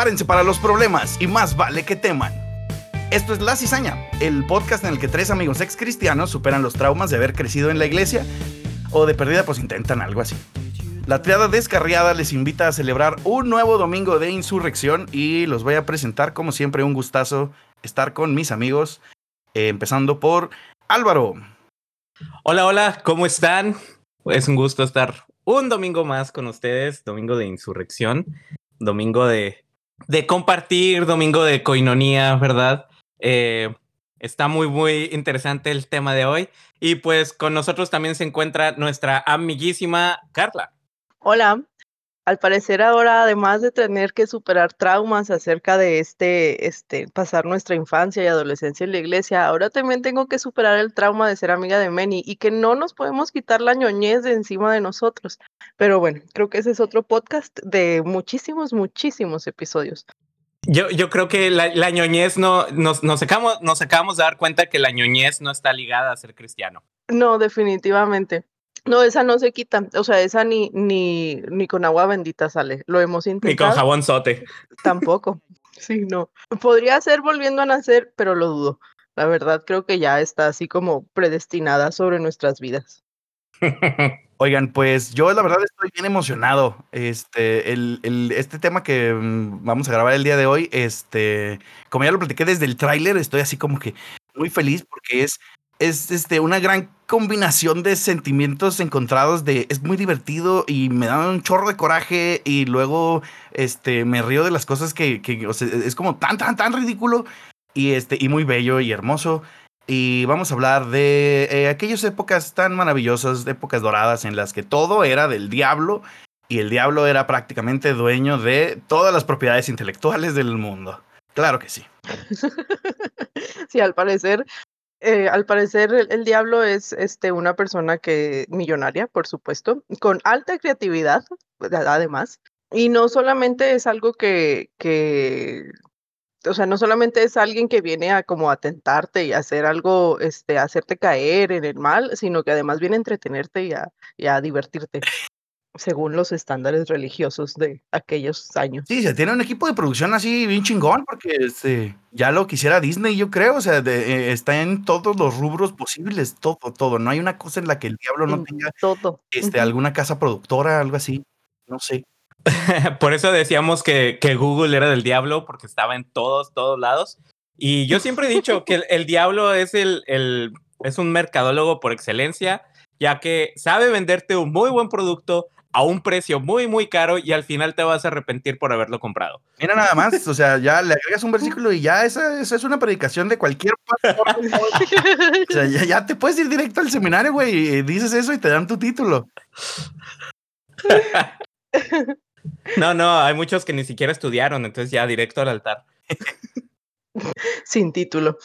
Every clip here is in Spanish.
prepárense para los problemas y más vale que teman. Esto es La Cizaña, el podcast en el que tres amigos ex cristianos superan los traumas de haber crecido en la iglesia o de perdida pues intentan algo así. La triada descarriada les invita a celebrar un nuevo domingo de insurrección y los voy a presentar como siempre un gustazo estar con mis amigos, eh, empezando por Álvaro. Hola, hola, ¿cómo están? Es un gusto estar un domingo más con ustedes, domingo de insurrección, domingo de, de compartir, domingo de coinonía, ¿verdad? Eh, está muy, muy interesante el tema de hoy. Y pues con nosotros también se encuentra nuestra amiguísima Carla. Hola, al parecer ahora, además de tener que superar traumas acerca de este, este, pasar nuestra infancia y adolescencia en la iglesia, ahora también tengo que superar el trauma de ser amiga de Manny y que no nos podemos quitar la ñoñez de encima de nosotros. Pero bueno, creo que ese es otro podcast de muchísimos, muchísimos episodios. Yo, yo creo que la, la ñoñez no, nos, nos, acabamos, nos acabamos de dar cuenta que la ñoñez no está ligada a ser cristiano. No, definitivamente. No, esa no se quita. O sea, esa ni, ni, ni con agua bendita sale. Lo hemos intentado. Ni con jabón sote. Tampoco. Sí, no. Podría ser volviendo a nacer, pero lo dudo. La verdad, creo que ya está así como predestinada sobre nuestras vidas. Oigan, pues yo la verdad estoy bien emocionado. Este, el, el, este tema que mm, vamos a grabar el día de hoy, este, como ya lo platiqué desde el tráiler, estoy así como que muy feliz porque es es este, una gran combinación de sentimientos encontrados de es muy divertido y me da un chorro de coraje y luego este, me río de las cosas que, que es como tan, tan, tan ridículo y, este, y muy bello y hermoso. Y vamos a hablar de eh, aquellas épocas tan maravillosas, épocas doradas en las que todo era del diablo y el diablo era prácticamente dueño de todas las propiedades intelectuales del mundo. Claro que sí. Sí, al parecer eh, al parecer el, diablo es este, una persona que millonaria, por supuesto, con alta creatividad, además, y no solamente es algo que, que, o sea, no solamente es alguien que viene a como a tentarte y hacer algo, este, hacerte caer en el mal, sino que además viene a entretenerte y a, y a divertirte según los estándares religiosos de aquellos años. Sí, se tiene un equipo de producción así bien chingón, porque este, ya lo quisiera Disney, yo creo, o sea, de, eh, está en todos los rubros posibles, todo, todo. No hay una cosa en la que el diablo no tenga todo. Este, uh -huh. alguna casa productora, algo así, no sé. Por eso decíamos que, que, Google era del diablo, porque estaba en todos, todos lados. Y yo siempre he dicho que el, el diablo es, el, el, es un mercadólogo por excelencia, ya que sabe venderte un muy buen producto a un precio muy, muy caro y al final te vas a arrepentir por haberlo comprado. Mira nada más, o sea, ya le agregas un versículo y ya esa, esa es una predicación de cualquier pastor. o sea, ya, ya, te puedes ir directo al seminario, güey, y dices eso y te dan tu título. no, no, hay muchos que ni siquiera estudiaron, entonces ya directo al altar. Sin título.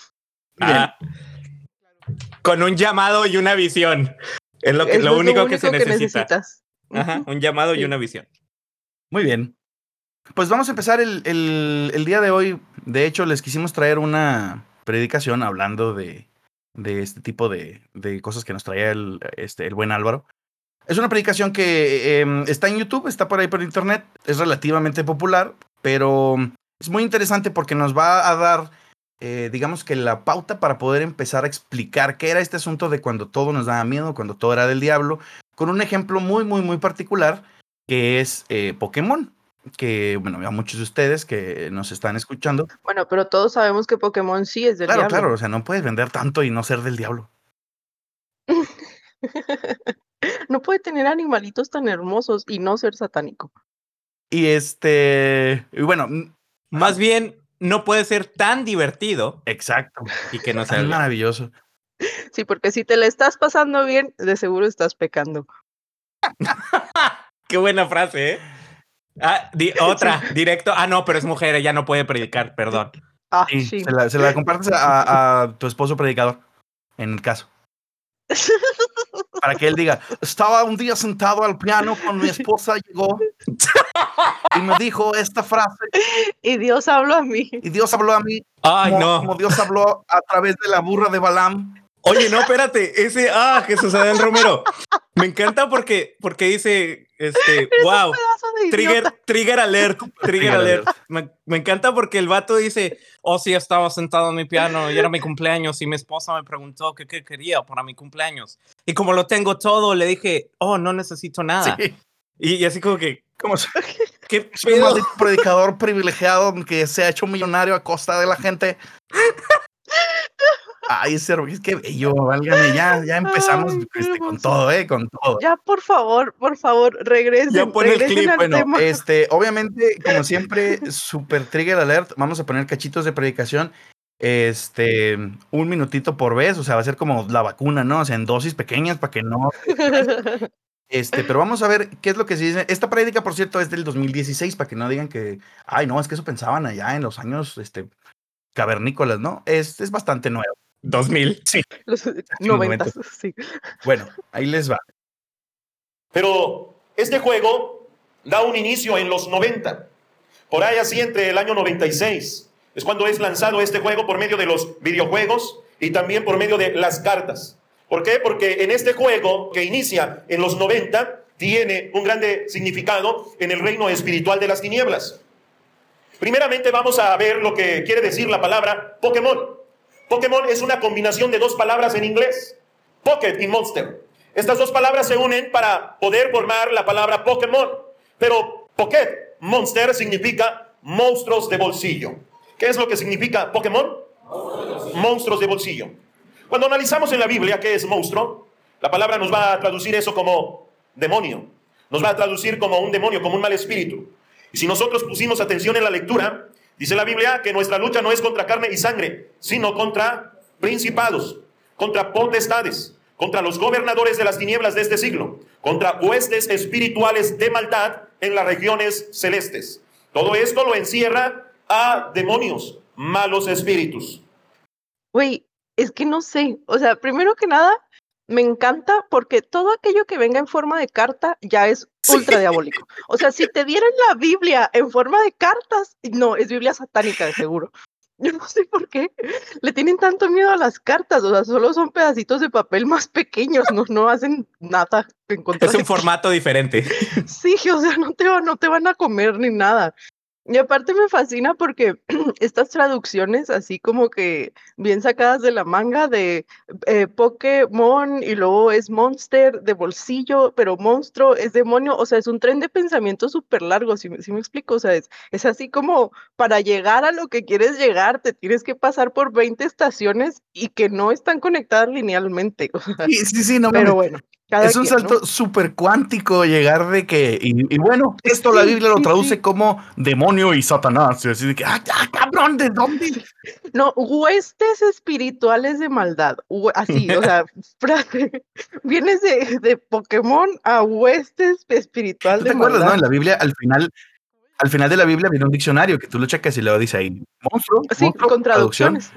Ah, con un llamado y una visión. Es lo, que, es lo, único, lo único, que se que necesita. necesitas. Ajá, un llamado sí. y una visión. Muy bien. Pues vamos a empezar el, el, el, día de hoy. De hecho, les quisimos traer una predicación hablando de, de este tipo de, de, cosas que nos traía el, este, el buen Álvaro. Es una predicación que eh, está en YouTube, está por ahí por internet, es relativamente popular, pero es muy interesante porque nos va a dar, eh, digamos que la pauta para poder empezar a explicar qué era este asunto de cuando todo nos daba miedo, cuando todo era del diablo, con un ejemplo muy, muy, muy particular, que es eh, Pokémon. Que, bueno, a muchos de ustedes que nos están escuchando. Bueno, pero todos sabemos que Pokémon sí es del claro, diablo. Claro, claro, o sea, no puedes vender tanto y no ser del diablo. no puede tener animalitos tan hermosos y no ser satánico. Y este, y bueno, más bien no puede ser tan divertido. Exacto. Y que no sea tan maravilloso. Sí, porque si te la estás pasando bien, de seguro estás pecando. Qué buena frase, ¿eh? Ah, di otra, sí. directo. Ah, no, pero es mujer, ella no puede predicar, perdón. Ah, sí, sí. Se, la, se la compartes a, a, tu esposo predicador, en el caso. Para que él diga, estaba un día sentado al piano cuando mi esposa llegó y me dijo esta frase. Y Dios habló a mí. Y Dios habló a mí. Ay, como, no. Como Dios habló a través de la burra de Balaam. Oye, no, espérate, ese, ah, Jesús Adán Romero. Me encanta porque, porque dice, este, wow, trigger, trigger alert, trigger alert. Me, me, encanta porque el vato dice, oh sí, estaba sentado en mi piano y era mi cumpleaños y mi esposa me preguntó qué, qué quería para mi cumpleaños. Y como lo tengo todo, le dije, oh, no necesito nada. Y, y, así como que... ¿Cómo se... ¿Qué Soy un predicador privilegiado que se ha hecho millonario a costa de la gente. Ay, ese es que bello, válgame, ya, ya empezamos este, con todo, eh, con todo. Ya, por favor, por favor, regresen. Ya pon el clip. Bueno, este, obviamente, como siempre, super trigger alert, vamos a poner cachitos de predicación, este, un minutito por vez, o sea, va a ser como la vacuna, ¿no? O sea, en dosis pequeñas para que no... Este, pero vamos a ver qué es lo que se dice. Esta prédica, por cierto, es del 2016, para que no digan que, ay, no, es que eso pensaban allá en los años, este, cavernícolas, ¿no? Es, es bastante nuevo. 2000. Sí. Los 90, sí. Bueno, ahí les va. Pero este juego da un inicio en los 90. Por ahí así entre el año 96. Es cuando es lanzado este juego por medio de los videojuegos y también por medio de las cartas. ¿Por qué? Porque en este juego que inicia en los 90 tiene un grande significado en el reino espiritual de las tinieblas. Primeramente vamos a ver lo que quiere decir la palabra Pokémon. Pokémon es una combinación de dos palabras en inglés, Pocket y Monster. Estas dos palabras se unen para poder formar la palabra Pokémon. Pero Pocket, Monster, significa monstruos de bolsillo. ¿Qué es lo que significa Pokémon? Monstruos de bolsillo. Cuando analizamos en la Biblia qué es monstruo, la palabra nos va a traducir eso como demonio. Nos va a traducir como un demonio, como un mal espíritu. Y si nosotros pusimos atención en la lectura, Dice la Biblia que nuestra lucha no es contra carne y sangre, sino contra principados, contra potestades, contra los gobernadores de las tinieblas de este siglo, contra huestes espirituales de maldad en las regiones celestes. Todo esto lo encierra a demonios, malos espíritus. Güey, es que no sé, o sea, primero que nada, me encanta porque todo aquello que venga en forma de carta ya es ultra diabólico. O sea, si te dieran la Biblia en forma de cartas, no, es Biblia satánica de seguro. Yo no sé por qué le tienen tanto miedo a las cartas, o sea, solo son pedacitos de papel más pequeños, no, no hacen nada en Es un formato diferente. Sí, o sea, no te, no te van a comer ni nada. Y aparte me fascina porque estas traducciones así como que bien sacadas de la manga de eh, Pokémon y luego es Monster de bolsillo, pero monstruo es demonio, o sea, es un tren de pensamiento súper largo, si, si, me explico, o sea, es, es así como para llegar a lo que quieres llegar, te tienes que pasar por 20 estaciones y que no están conectadas linealmente. sí, sí, sí, no Pero bueno es un salto súper cuántico llegar de que, y, bueno, esto la Biblia lo traduce como demonio y Satanás. Y así de que, ah, cabrón, ¿de dónde? No, huestes espirituales de maldad. Así, o sea, vienes de, de, Pokémon a huestes espiritual de te acuerdas, no? En la Biblia, al final, al final de la Biblia viene un diccionario que tú lo checas y lo dice ahí, monstruo, sí, con traducciones.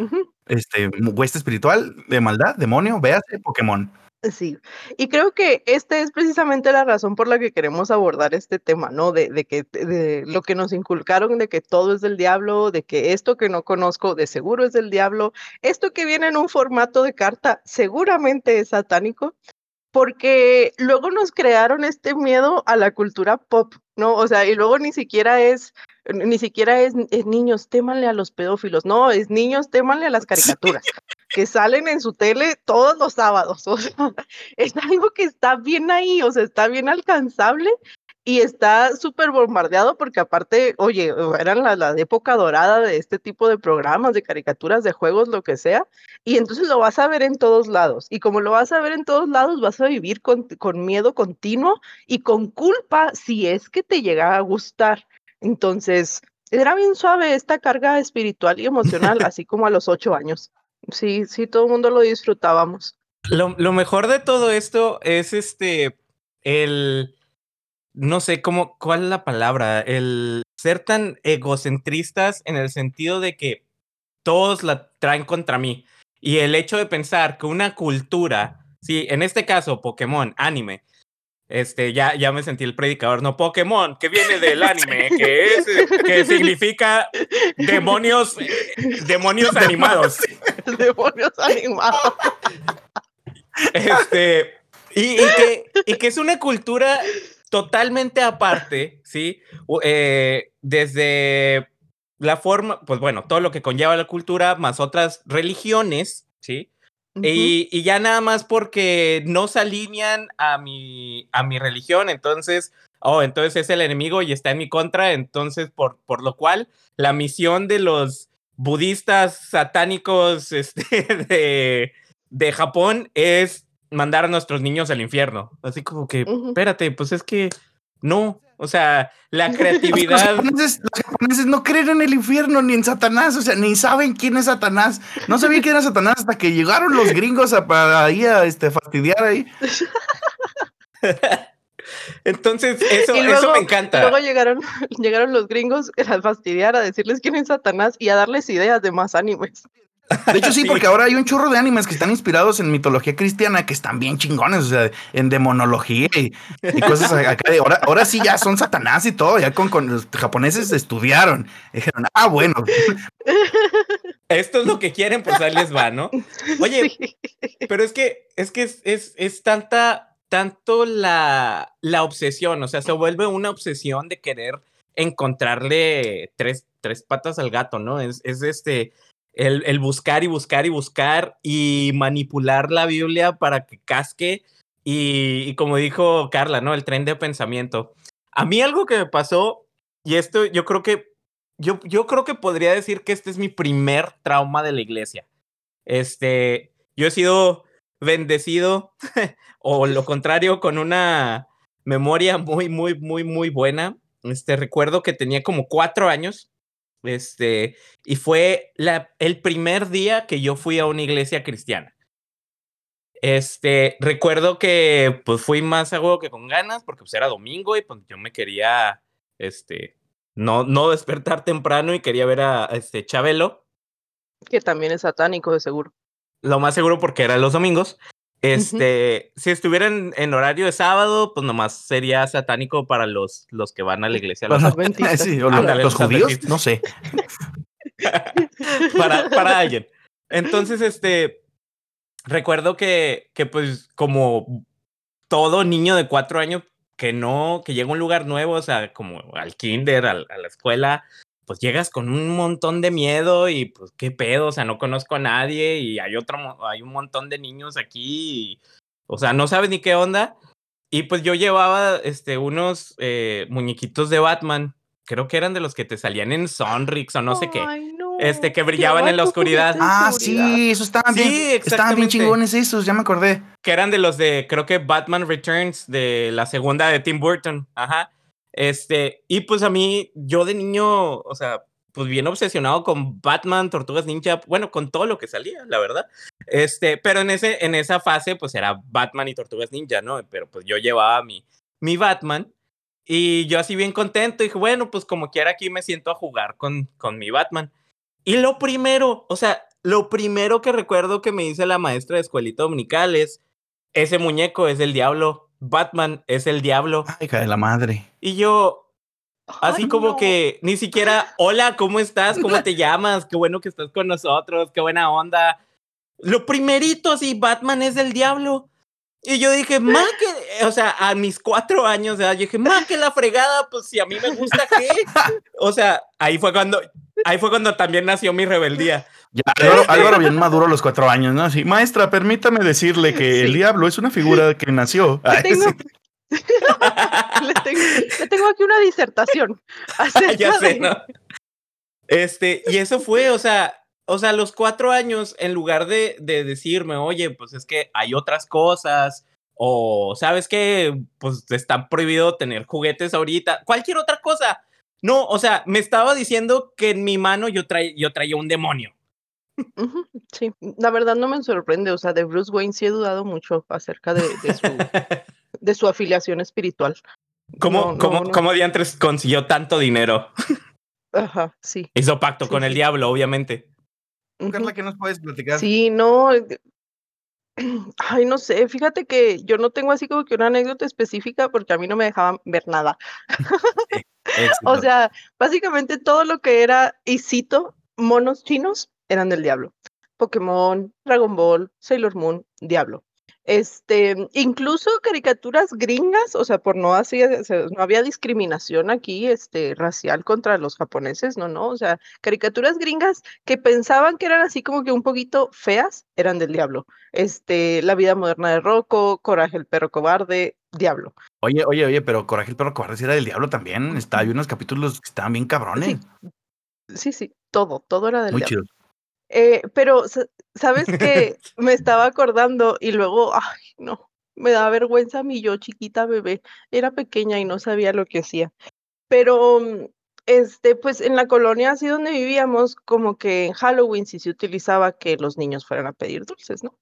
Este, hueste espiritual de maldad, demonio, véase Pokémon. Sí, y creo que esta es precisamente la razón por la que queremos abordar este tema, ¿no? De, de que de lo que nos inculcaron de que todo es del diablo, de que esto que no conozco de seguro es del diablo, esto que viene en un formato de carta seguramente es satánico, porque luego nos crearon este miedo a la cultura pop, ¿no? O sea, y luego ni siquiera es, ni siquiera es, niños, témanle a los pedófilos, no, es niños, témanle a las caricaturas, que salen en su tele todos los sábados, o sea, es algo que está bien ahí, o sea, está bien alcanzable y está súper bombardeado porque aparte, oye, eran la, la, época dorada de este tipo de programas, de caricaturas, de juegos, lo que sea, y entonces lo vas a ver en todos lados. Y como lo vas a ver en todos lados, vas a vivir con, con miedo continuo y con culpa si es que te llega a gustar. Entonces, era bien suave esta carga espiritual y emocional, así como a los ocho años. Sí, sí, todo el mundo lo disfrutábamos. Lo, lo mejor de todo esto es este, el no sé cómo, cuál es la palabra, el ser tan egocentristas en el sentido de que todos la traen contra mí. Y el hecho de pensar que una cultura, sí, en este caso Pokémon, anime, este, ya, ya me sentí el predicador, no Pokémon, que viene del anime, que es, que significa demonios, demonios animados. Demonios animados. Este, Y, que, y que es una cultura totalmente aparte, ¿sí? Eh, desde la forma, pues bueno, todo lo que conlleva la cultura, más otras religiones, ¿sí? Y, y, ya nada más porque no se alinean a mi, a mi religión, entonces, oh, entonces es el enemigo y está en mi contra, entonces, por, por lo cual, la misión de los budistas satánicos este, de, de Japón es mandar a nuestros niños al infierno. Así como que, espérate, pues es que no, o sea, la creatividad. Los japoneses, no creen en el infierno ni en Satanás, o sea, ni saben quién es Satanás. No sabían quién era Satanás hasta que llegaron los gringos a, para ahí a este, fastidiar ahí. Entonces, eso, eso me encanta. Luego llegaron, llegaron los gringos a fastidiar, a decirles quién es Satanás y a darles ideas de más animes. De hecho, sí, porque ahora hay un chorro de animes que están inspirados en mitología cristiana que están bien chingones, o sea, en demonología y, cosas acá. De, ahora, ahora sí ya son satanás y todo, ya con, los japoneses estudiaron. Dijeron, ah, bueno. Esto es lo que quieren, pues ahí les va, ¿no? Oye, pero es que es que es, es, es tanta, tanto la, la obsesión, o sea, se vuelve una obsesión de querer encontrarle tres, tres patas al gato, ¿no? Es, es este el, buscar y buscar y buscar y manipular la Biblia para que casque y, como dijo Carla, ¿no? El tren de pensamiento. A mí algo que me pasó, y esto yo creo que, yo, yo creo que podría decir que este es mi primer trauma de la iglesia. Este, yo he sido bendecido, o lo contrario, con una memoria muy, muy, muy, muy buena. Este, recuerdo que tenía como cuatro años este, y fue la, el primer día que yo fui a una iglesia cristiana. Este, recuerdo que pues fui más a huevo que con ganas porque pues era domingo y pues yo me quería, este, no, no despertar temprano y quería ver a, este Chabelo. Que también es satánico de seguro. Lo más seguro porque era los domingos. Este, si estuvieran en horario de sábado, pues nomás sería satánico para los, los que van a la iglesia. Los, los, judíos, no sé. para, para alguien. Entonces, este, recuerdo que, que pues como todo niño de cuatro años que no, que llega a un lugar nuevo, o sea, como al kinder, a la escuela, pues llegas con un montón de miedo y pues qué pedo, o sea, no conozco a nadie y hay otro, hay un montón de niños aquí, o sea, no sabes ni qué onda. Y pues yo llevaba este, unos eh, muñequitos de Batman, creo que eran de los que te salían en Sonrix o no sé qué. Este, que brillaban en la oscuridad. Ah, sí, esos estaban bien. Estaban bien chingones esos, ya me acordé. Que eran de los de, creo que Batman Returns, de la segunda de Tim Burton. Ajá. Este, y pues a mí, yo de niño, o sea, pues bien obsesionado con Batman, Tortugas Ninja, bueno, con todo lo que salía, la verdad. Este, pero en, ese, en esa fase, pues era Batman y Tortugas Ninja, ¿no? Pero pues yo llevaba mi, mi Batman y yo así bien contento, dije, bueno, pues como quiera aquí me siento a jugar con, con mi Batman. Y lo primero, o sea, lo primero que recuerdo que me dice la maestra de escuelita dominical es, ese muñeco es el diablo. Batman es el diablo. Ay, hija de la madre. Y yo, así como que ni siquiera, hola, ¿cómo estás? ¿Cómo te llamas? Qué bueno que estás con nosotros, qué buena onda. Lo primerito, así, Batman es el diablo. Y yo dije, más que, o sea, a mis cuatro años de edad, yo dije, más que la fregada, pues si a mí me gusta qué. O sea, ahí fue cuando, ahí fue cuando también nació mi rebeldía. Ya, Álvaro, bien maduro a los cuatro años, ¿no? Así, maestra, permítame decirle que el diablo es una figura que nació. le, tengo, aquí una disertación. ya sé, ¿no? Este, y eso fue, o sea, o sea, los cuatro años, en lugar de, de decirme, oye, pues es que hay otras cosas, o sabes que, pues está prohibido tener juguetes ahorita, cualquier otra cosa. No, o sea, me estaba diciendo que en mi mano yo, yo traía un demonio. Sí, la verdad no me sorprende, o sea, de Bruce Wayne sí he dudado mucho acerca de, su, de su afiliación espiritual. ¿Cómo, cómo, cómo diantres consiguió tanto dinero? Ajá, sí. Hizo pacto con el diablo, obviamente. Carla, ¿qué nos puedes platicar? Sí, no. Ay, no sé, fíjate que yo no tengo así como que una anécdota específica porque a mí no me dejaban ver nada. o sea, básicamente todo lo que era, y cito, monos chinos eran del diablo. Pokémon, Dragon Ball, Sailor Moon, Diablo. Este, incluso caricaturas gringas, o sea, por no así, o sea, no había discriminación aquí, este, racial contra los japoneses, no, no, o sea, caricaturas gringas que pensaban que eran así como que un poquito feas, eran del diablo. Este, La vida moderna de Rocco, Coraje el perro cobarde, diablo. Oye, oye, oye, pero Coraje el perro cobarde sí era del diablo también. Está, hay unos capítulos que estaban bien cabrones. Sí, sí, todo, todo era del Muy diablo. chido. Eh, pero, sa- ¿sabes qué? Me estaba acordando y luego, ay, no, me da vergüenza mi yo chiquita bebé. Era pequeña y no sabía lo que hacía. Pero, mm, este, pues en la colonia así donde vivíamos, como que en Halloween sí se utilizaba que los niños fueran a pedir dulces, ¿no?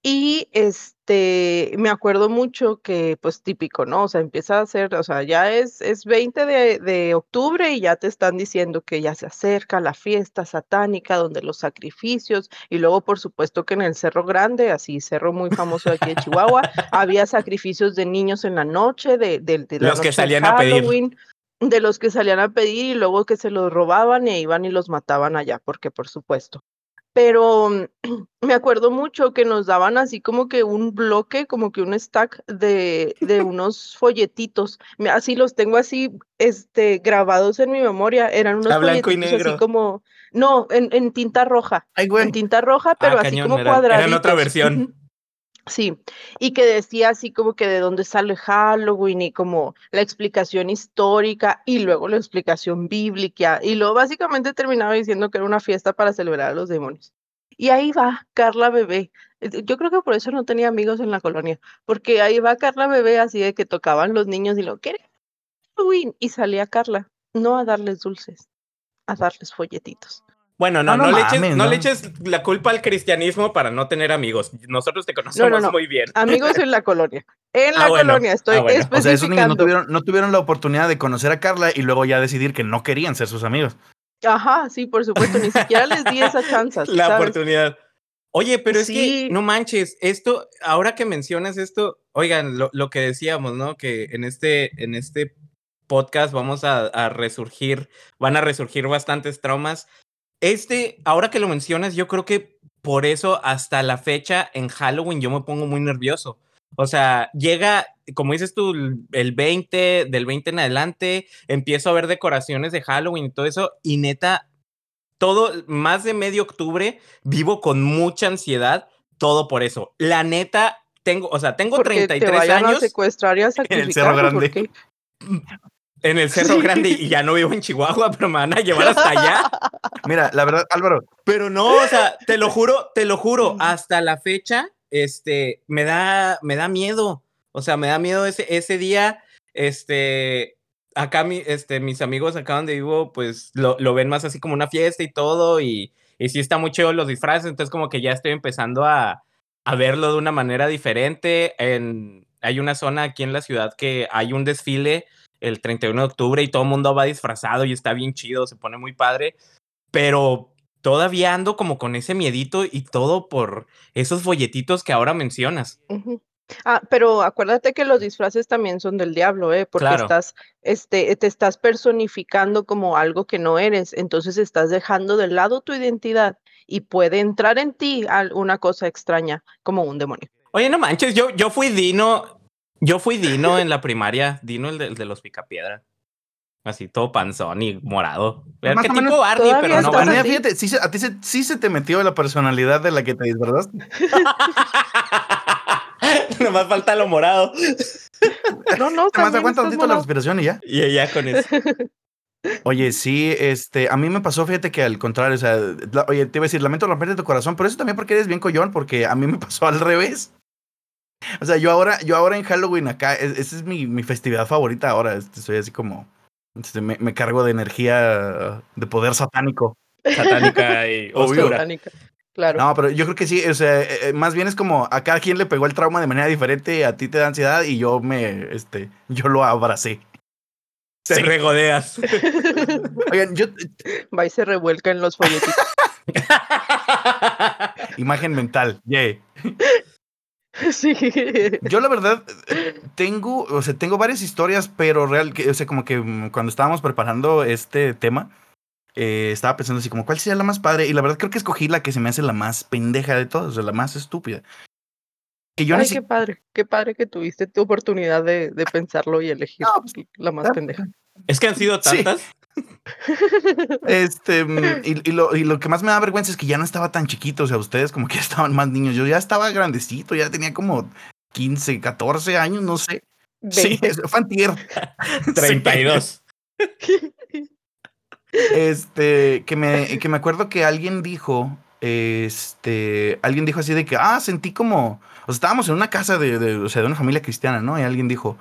Y este, me acuerdo mucho que, pues típico, ¿no? O sea, empieza a ser, o sea, ya es, es 20 de, de octubre y ya te están diciendo que ya se acerca la fiesta satánica, donde los sacrificios, y luego, por supuesto, que en el Cerro Grande, así, cerro muy famoso de aquí de Chihuahua, había sacrificios de niños en la noche, de, de, de la Los que noche salían a pedir. Halloween, de los que salían a pedir y luego que se los robaban y iban y los mataban allá, porque por supuesto. Pero mm, me acuerdo mucho que nos daban así como que un bloque, como que un stack de, de unos folletitos. Así los tengo así este, grabados en mi memoria. Eran unos A blanco y folletitos negro. así como, no, en, en tinta roja. Ay, En tinta roja, pero Ah, así cañón, como cuadraditos. eran otra versión. Sí, y que decía así como que de dónde sale Halloween y como la explicación histórica y luego la explicación bíblica y luego básicamente terminaba diciendo que era una fiesta para celebrar a los demonios. Y ahí va Carla Bebé. Yo creo que por eso no tenía amigos en la colonia, porque ahí va Carla Bebé así de que tocaban los niños y lo ¿quieres Halloween? Y salía Carla, no a darles dulces, a darles folletitos. Bueno, no, No, no, no le eches, no ¿no? le eches la culpa al cristianismo para no tener amigos. Nosotros te conocemos no. muy bien. Amigos en la colonia. En Ah, la bueno. colonia, estoy Ah, bueno. O sea, esos niños tuvieron, no tuvieron la oportunidad de conocer a Carla y luego ya decidir que no querían ser sus amigos. Ajá, sí, por supuesto, ni siquiera les di esa chance. la ¿sabes? oportunidad. Oye, pero es Sí. que no manches, esto, ahora que mencionas esto, oigan, lo, lo que decíamos, ¿no? Que en este, en este podcast vamos a, a resurgir, van a resurgir bastantes traumas. Este, ahora que lo mencionas, yo creo que por eso hasta la fecha en Halloween yo me pongo muy nervioso. O sea, llega, como dices tú, el- el 20, del 20 en adelante, empiezo a ver decoraciones de Halloween y todo eso, y neta, todo, más de medio octubre, vivo con mucha ansiedad, todo por eso. La neta, tengo, o sea, tengo Porque te 33 vayan a años secuestrar y a el. Cerro Grande. En el Cerro Sí. Grande y ya no vivo en Chihuahua, pero me van a llevar hasta allá. Mira, la verdad, Álvaro, Pero no, o sea, te lo juro, te lo juro, hasta la fecha, este, me da, me da miedo. O sea, me da miedo ese, ese día, este, acá mi, este, mis amigos acá donde vivo, pues lo, lo ven más así como una fiesta y todo, y, y sí está muy chido los disfraces, entonces como que ya estoy empezando a, a verlo de una manera diferente. En, hay una zona aquí en la ciudad que hay un desfile el 31 de octubre y todo el mundo va disfrazado y está bien chido, se pone muy padre, pero todavía ando como con ese miedito y todo por esos folletitos que ahora mencionas. Ah, pero acuérdate que los disfraces también son del diablo, ¿eh? Porque Claro. estás, este, te estás personificando como algo que no eres, entonces estás dejando de lado tu identidad y puede entrar en ti una cosa extraña como un demonio. Oye, no manches, yo, yo fui Dino, yo fui Dino en la primaria, Dino el de, el de los Picapiedra. Así todo panzón y morado. Más o Arquetipo menos Barney, pero no Barney. así. fíjate, sí a ti se, sí se te metió la personalidad de la que te disfrazaste. Nomás falta lo morado. No, no, también aguanta tantito la respiración y ya. Y ya con eso. Oye, sí, este, a mí me pasó, fíjate que al contrario, o sea, la- oye, te iba a decir, lamento romperte tu corazón, pero eso también porque eres bien collón, porque a mí me pasó al revés. O sea, yo ahora, yo ahora en Halloween acá, es- esa es mi, mi festividad favorita ahora, este, soy así como, este, me, me cargo de energía, de poder satánico. Satánica y Obvio. oscura. Satánica, Claro. No, pero yo creo que sí, o sea, eh, eh, más bien es como a cada quien le pegó el trauma de manera diferente, a ti te da ansiedad y yo me, este, yo lo abracé. Te Sí. regodeas. Oigan, yo, Va y se revuelca en los folletitos. imagen mental, yay. sí. Yo la verdad tengo, o sea, tengo varias historias, pero real, que, o sea, como que mm, cuando estábamos preparando este tema, eh, estaba pensando así como, ¿cuál sería la más padre? Y la verdad creo que escogí la que se me hace la más pendeja de todas, o sea, la más estúpida. que yo Ay, qué padre, qué padre que tuviste tu oportunidad de, de pensarlo y elegir No, pues, la más pendeja. Es que han sido Sí. Este, mm, y, y lo, y lo que más me da vergüenza es que ya no estaba tan chiquito, o sea, ustedes como que ya estaban más niños, yo ya estaba grandecito, ya tenía como 15, 14 años, no sé. Sí, 20. eso fue antier. 32. Este, que me, que me acuerdo que alguien dijo, este, alguien dijo así de que, ah, sentí como, o sea, estábamos en una casa de, de, o sea, de una familia cristiana, ¿no? Y alguien dijo,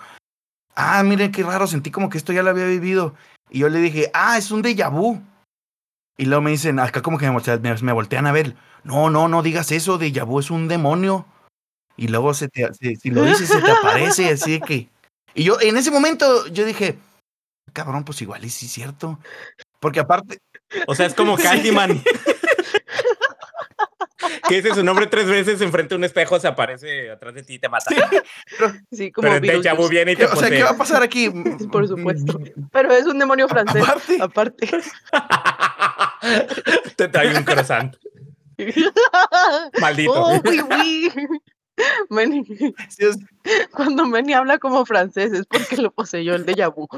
ah, miren qué raro, sentí como que esto ya lo había vivido. Y yo le dije, ah, es un déjà vu. Y luego me dicen, acá como que me, voltean- me, me voltean a ver, no, no, no digas eso, déjà vu es un demonio. Y luego se te, se- si lo dices, se te aparece, así de que. Y yo, en ese momento, yo dije, cabrón, pues igual y sí es cierto. Porque aparte, O sea, es como Candyman. Que dice su nombre tres veces enfrente de un espejo, se aparece atrás de ti y te mata. Sí, como Pero vu Beetlejuice. viene y ¿qué- te o sea, ¿qué va a pasar aquí? Por supuesto. Pero es un demonio francés, Aparte. aparte. te trae un croissant. Maldito. Oh, oui, oui. Manny, Sí, es- cuando Manny habla como francés es porque lo poseyó el déjà vu.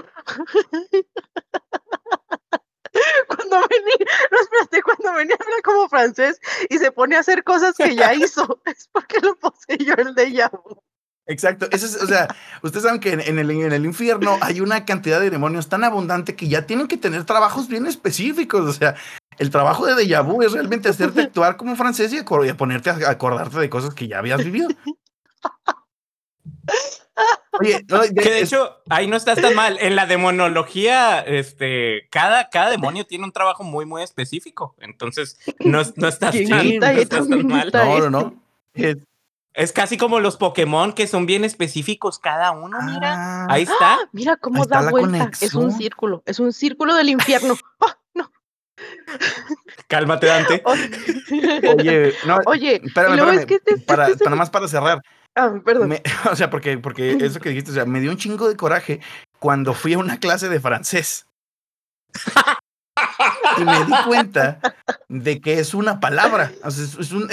Manny, no espérate, cuando Manny habla como francés y se pone a hacer cosas que ya hizo, es porque lo poseyó el déjà vu. Exacto. Eso es, o sea, ustedes saben que en, en el, en el infierno hay una cantidad de demonios tan abundante que ya tienen que tener trabajos bien específicos. O sea, el trabajo de déjà vu es realmente hacerte actuar como francés y, y ponerte a acordarte de cosas que ya habías vivido. Oye, no, de- Que de es- hecho, ahí no estás tan mal. En la demonología, este, cada, cada demonio tiene un trabajo muy, muy específico. Entonces, no, no estás ¿Quién tan, no estás tan mal. no, no, no. Es- Es casi como los Pokémon que son bien específicos cada uno, mira. Ah, Ahí está. Mira cómo está da vuelta. Es un círculo, es un círculo del infierno. ¡Ah, no! Cálmate, Dante. Oye, no, Oye, espérame, luego es espérame, que este- para, este para más para cerrar. Ah, perdón. Me- o sea, porque, porque eso que dijiste, o sea, me dio un chingo de coraje cuando fui a una clase de francés. y me di cuenta de que es una palabra. O sea, es, es un,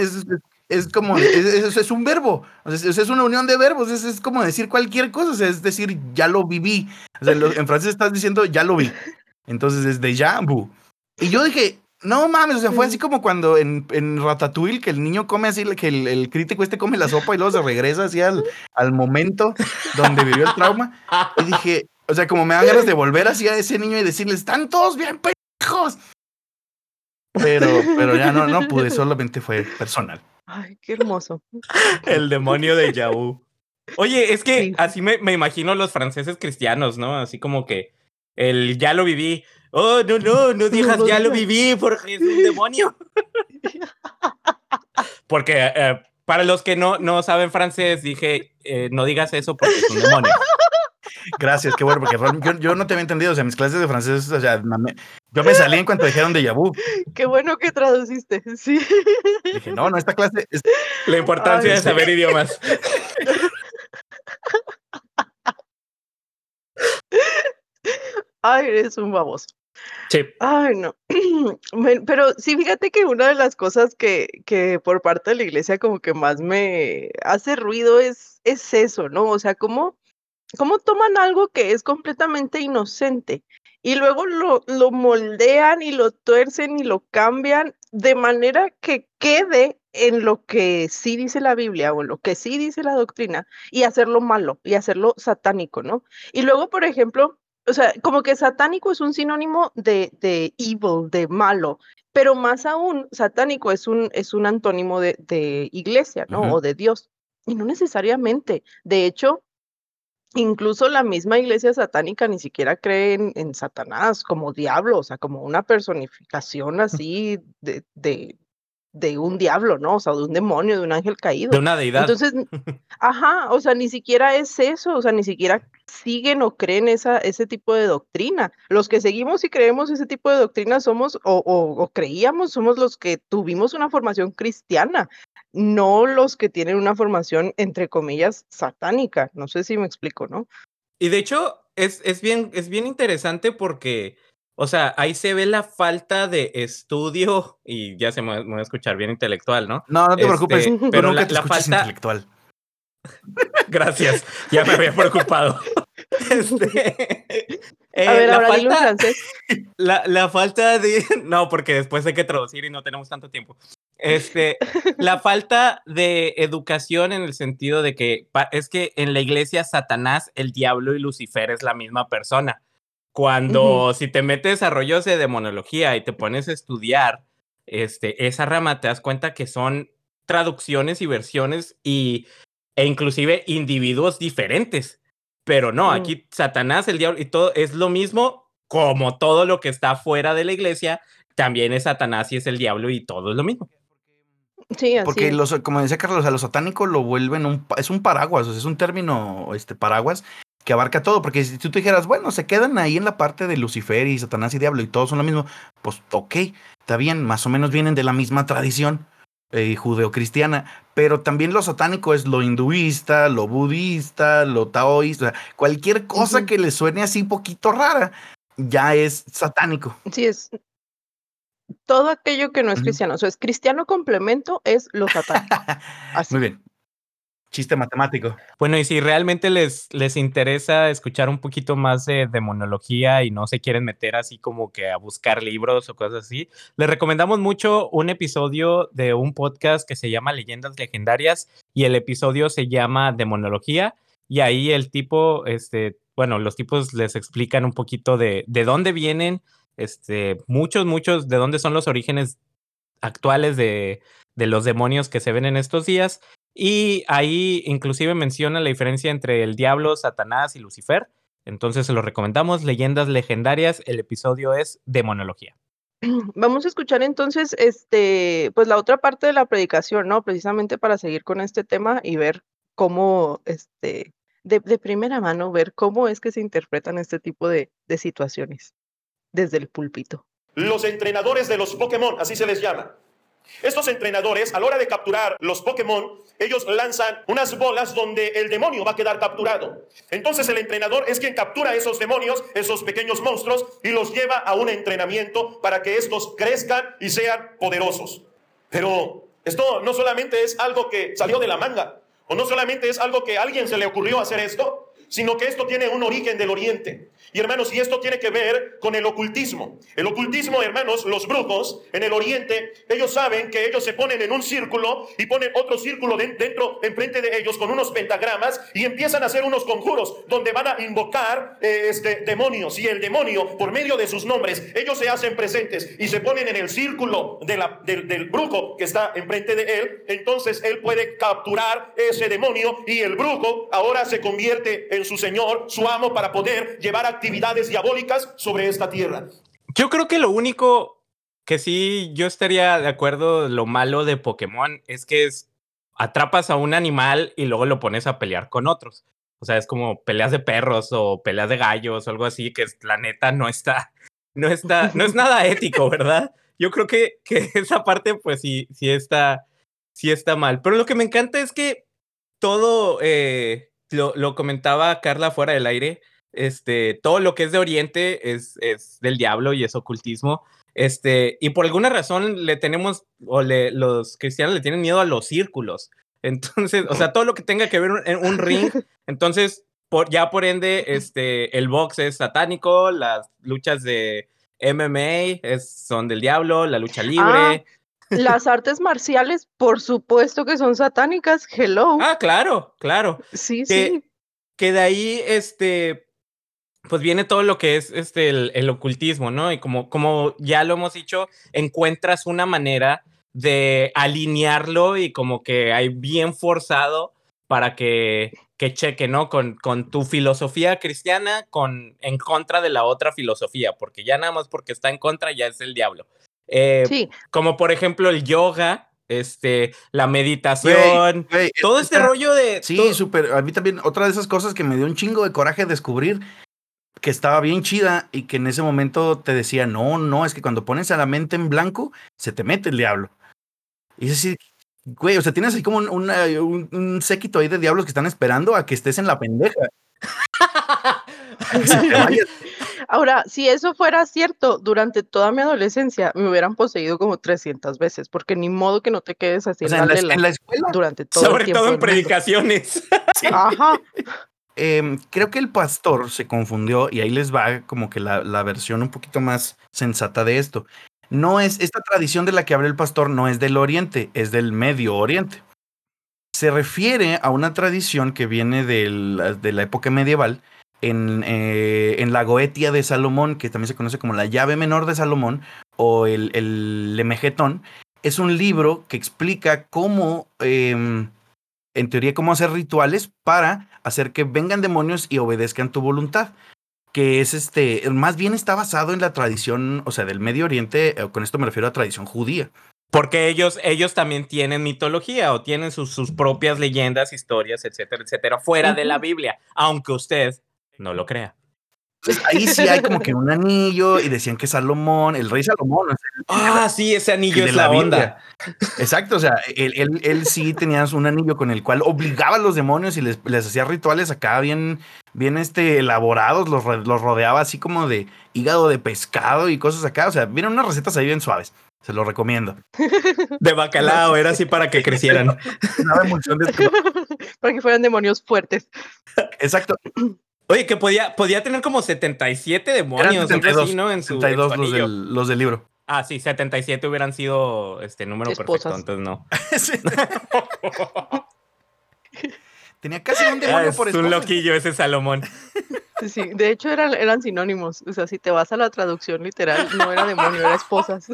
es, como, es, un verbo. O sea, es, es una unión de verbos. Es, es como decir cualquier cosa. O sea, es decir, ya lo viví. O sea, lo- en francés estás diciendo, ya lo vi. Entonces es déjà vu. Y yo dije, no mames, o sea, fue así como cuando en, en Ratatouille, que el niño come así, que el, el crítico este come la sopa y luego se regresa así al, al momento donde vivió el trauma. Y dije, o sea, como me dan ganas de volver así a ese niño y decirle, están todos bien pendejos. Pero, pero ya no, no pude, solamente fue personal. Ay, qué hermoso. El demonio de Yahoo. Oye, es que Sí. así me, me imagino los franceses cristianos, ¿no? Así como que el ya lo viví. Oh, no, no, no digas ya lo viví porque es un demonio. Porque eh, para los que no, no saben francés, dije, eh, no digas eso porque es un demonio. Gracias, qué bueno, porque yo, yo no te había entendido, o sea, mis clases de francés, o sea, yo me salí en cuanto dijeron de vu. Qué bueno que traduciste. Sí. Dije, no, no, esta clase es, La importancia Ay, de sí. saber idiomas. Ay, eres un baboso. Sí. Ay, no. Pero sí, fíjate que una de las cosas que, que por parte de la iglesia como que más me hace ruido es, es eso, ¿no? O sea, cómo, cómo toman algo que es completamente inocente y luego lo, lo moldean y lo tuercen y lo cambian de manera que quede en lo que sí dice la Biblia o en lo que sí dice la doctrina y hacerlo malo y hacerlo satánico, ¿no? Y luego, por ejemplo, o sea, como que satánico es un sinónimo de, de evil, de malo, pero más aún, satánico es un, es un antónimo de, de iglesia, ¿no? O de Dios. Y no necesariamente. De hecho, incluso la misma iglesia satánica ni siquiera cree en, en Satanás como diablo, o sea, como una personificación así de, de, de un diablo, ¿no? O sea, de un demonio, de un ángel caído. De una deidad. Entonces, ajá, o sea, ni siquiera es eso, o sea, ni siquiera siguen o creen esa, ese tipo de doctrina. Los que seguimos y creemos ese tipo de doctrina somos, o, o- o creíamos, somos los que tuvimos una formación cristiana, no los que tienen una formación, entre comillas, satánica. No sé si me explico, ¿no? Y de hecho, es, es, bien, es bien interesante porque, o sea, ahí se ve la falta de estudio, y ya se me, me voy a escuchar bien intelectual, ¿no? no, no te Este, preocupes, tú pero nunca la- te la falta- intelectual. Gracias, ya me había preocupado. Este, A ver, eh, la, ahora dilo en falta, francés. la, la falta de. No, porque después hay que traducir y no tenemos tanto tiempo. Este, la falta de educación en el sentido de que es que en la iglesia Satanás, el diablo y Lucifer es la misma persona. Cuando si te metes a rollos de demonología y te pones a estudiar este, esa rama, te das cuenta que son traducciones y versiones y, e inclusive individuos diferentes. Pero no, Mm. aquí Satanás, el diablo y todo es lo mismo como todo lo que está fuera de la iglesia, también es Satanás y es el diablo y todo es lo mismo. Sí, así Porque es. los, como decía Carlos, a lo satánico lo vuelven un, es un paraguas, o sea, es un término este paraguas que abarca todo, porque si tú te dijeras, bueno, se quedan ahí en la parte de Lucifer y Satanás y Diablo y todos son lo mismo, pues ok, está bien, más o menos vienen de la misma tradición eh, judeocristiana, pero también lo satánico es lo hinduista, lo budista, lo taoísta, o sea, cualquier cosa que le suene así poquito rara, ya es satánico. Sí, es todo aquello que no es cristiano. O sea, es cristiano complemento, es lo satánico. Así. Muy bien. Chiste matemático. Bueno, y si realmente les, les interesa escuchar un poquito más de demonología y no se quieren meter así como que a buscar libros o cosas así, les recomendamos mucho un episodio de un podcast que se llama Leyendas Legendarias y el episodio se llama Demonología y ahí el tipo, este, bueno, los tipos les explican un poquito de, de dónde vienen, este, muchos, muchos, de dónde son los orígenes actuales de, de los demonios que se ven en estos días. Y ahí inclusive menciona la diferencia entre el diablo, Satanás y Lucifer. Entonces se lo recomendamos, Leyendas Legendarias, el episodio es Demonología. Vamos a escuchar entonces, este, pues la otra parte de la predicación, ¿no? Precisamente para seguir con este tema y ver cómo, este, de, de primera mano, ver cómo es que se interpretan este tipo de, de situaciones desde el púlpito. Los entrenadores de los Pokémon, así se les llama. Estos entrenadores, a la hora de capturar los Pokémon, ellos lanzan unas bolas donde el demonio va a quedar capturado. Entonces el entrenador es quien captura esos demonios, esos pequeños monstruos, y los lleva a un entrenamiento para que estos crezcan y sean poderosos. Pero esto no solamente es algo que salió de la manga, o no solamente es algo que a alguien se le ocurrió hacer esto, sino que esto tiene un origen del oriente. Y hermanos, y esto tiene que ver con el ocultismo. El ocultismo, hermanos, los brujos en el oriente, ellos saben que ellos se ponen en un círculo y ponen otro círculo de- dentro, enfrente de ellos con unos pentagramas y empiezan a hacer unos conjuros donde van a invocar eh, este, demonios. Y el demonio, por medio de sus nombres, ellos se hacen presentes y se ponen en el círculo de la- del, del brujo que está enfrente de él. Entonces él puede capturar ese demonio y el brujo ahora se convierte en su señor, su amo, para poder llevar actividades diabólicas sobre esta tierra. Yo creo que lo único que sí yo estaría de acuerdo, lo malo de Pokémon es que es, atrapas a un animal y luego lo pones a pelear con otros. O sea, es como peleas de perros o peleas de gallos o algo así, que es, la neta no está, no está, no es nada ético, ¿verdad? Yo creo que, que esa parte, pues sí, sí está, sí está mal. Pero lo que me encanta es que todo, eh, lo, lo comentaba Carla fuera del aire, este, todo lo que es de Oriente es, es del diablo y es ocultismo. Este, y por alguna razón le tenemos, o le, los cristianos le tienen miedo a los círculos. Entonces, o sea, todo lo que tenga que ver en un ring, entonces, por, ya por ende, este, el box es satánico, las luchas de MMA es, son del diablo, la lucha libre. Las artes marciales, por supuesto que son satánicas. Hello. Ah, claro, claro. sí, que- sí. que de ahí, este, pues viene todo lo que es este, el, el ocultismo, ¿no? Y como, como ya lo hemos dicho, encuentras una manera de alinearlo y como que hay bien forzado para que, que cheque, ¿no? Con, con tu filosofía cristiana con, en contra de la otra filosofía, porque ya nada más porque está en contra ya es el diablo. Eh, Sí, Como por ejemplo el yoga, este, la meditación, todo este rollo de... Sí, súper. A mí también, otra de esas cosas que me dio un chingo de coraje descubrir que estaba bien chida y que en ese momento te decía, no, no, es que cuando pones a la mente en blanco, se te mete el diablo. Y es así, güey, o sea, tienes ahí como un, una- un, un séquito ahí de diablos que están esperando a que estés en la pendeja. Ahora, si eso fuera cierto, durante toda mi adolescencia me hubieran poseído como 300 veces, porque ni modo que no te quedes así O sea, en la, darle en la escuela. durante todo el Sobre tiempo todo en predicaciones. Ajá. Em, creo que el pastor se confundió y ahí les va como que la, versión un poquito más sensata de esto. No es, esta tradición de la que habla el pastor no es del Oriente, es del Medio Oriente. Se refiere a una tradición que viene del- de la época medieval en, eh, en la Goetia de Salomón, que también se conoce como la llave menor de Salomón o el, el. Es un libro que explica cómo, em, en teoría, cómo hacer rituales para hacer que vengan demonios y obedezcan tu voluntad. Que es este, más bien está basado en la tradición, o sea, del Medio Oriente, eh, con esto me refiero a tradición judía. Porque ellos, ellos también tienen mitología o tienen sus, sus propias leyendas, historias, etcétera, etcétera, fuera de la. Biblia, aunque usted no lo crea. Entonces, ahí sí hay como que un anillo y decían que Salomón, el rey Salomón, Ah, sí, ese anillo es la la onda. Exacto, o sea, él, él, él sí tenía un anillo con el cual obligaba a los demonios y les, les hacía rituales acá bien, bien este, elaborados, los, los rodeaba así como de hígado de pescado y cosas acá, o sea, vienen unas recetas ahí bien suaves, se los recomiendo. De bacalao, era así para que crecieran. Una emulsión de Para que fueran demonios fuertes. Exacto, Oye, que podía, podía tener como 77 demonios, eran algo 72, así, ¿no? En su, en su 72 los del, los del libro. Ah, sí, 77 hubieran sido este número Esposas. perfecto, entonces no. Tenía casi un Ah, demonio es por un esposa. loquillo ese Salomón. Sí, sí, de hecho eran, eran sinónimos. O sea, si te vas a la traducción literal, no era demonio, era esposas.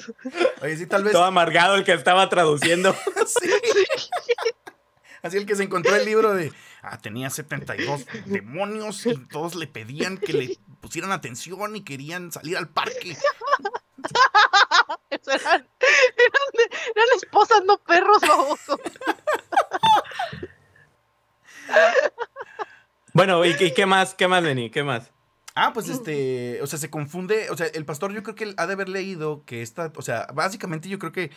Oye, sí, tal vez. Todo amargado el que estaba traduciendo. Sí. Así el que se encontró el libro de. Ah, tenía 72 demonios y todos le pedían que le pusieran atención y querían salir al parque. Eso eran, eran, de- eran esposas, no perros, baboso. Bueno, ¿y, qué- y qué más? ¿Qué más, Lenny? ¿Qué más? Ah, pues este, o sea, se confunde, o sea, el pastor yo creo que él ha de haber leído que esta, o sea, básicamente yo creo que,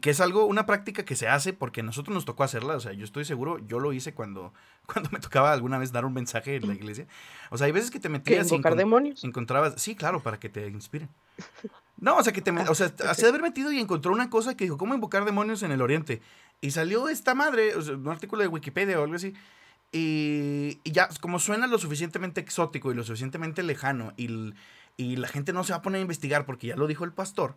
que es algo, una práctica que se hace porque a nosotros nos tocó hacerla, o sea, yo estoy seguro, yo lo hice cuando, cuando me tocaba alguna vez dar un mensaje en la iglesia. O sea, hay veces que te metías y invocar encon- demonios. encontrabas, sí, claro, para que te inspiren. No, o sea, que te, me- o sea, Ah, se haber metido y encontró una cosa que dijo, ¿cómo invocar demonios en el Oriente? Y salió esta madre, o sea, un artículo de Wikipedia o algo así. Y, y ya, como suena lo suficientemente exótico y lo suficientemente lejano, y, y la gente no se va a poner a investigar porque ya lo dijo el pastor,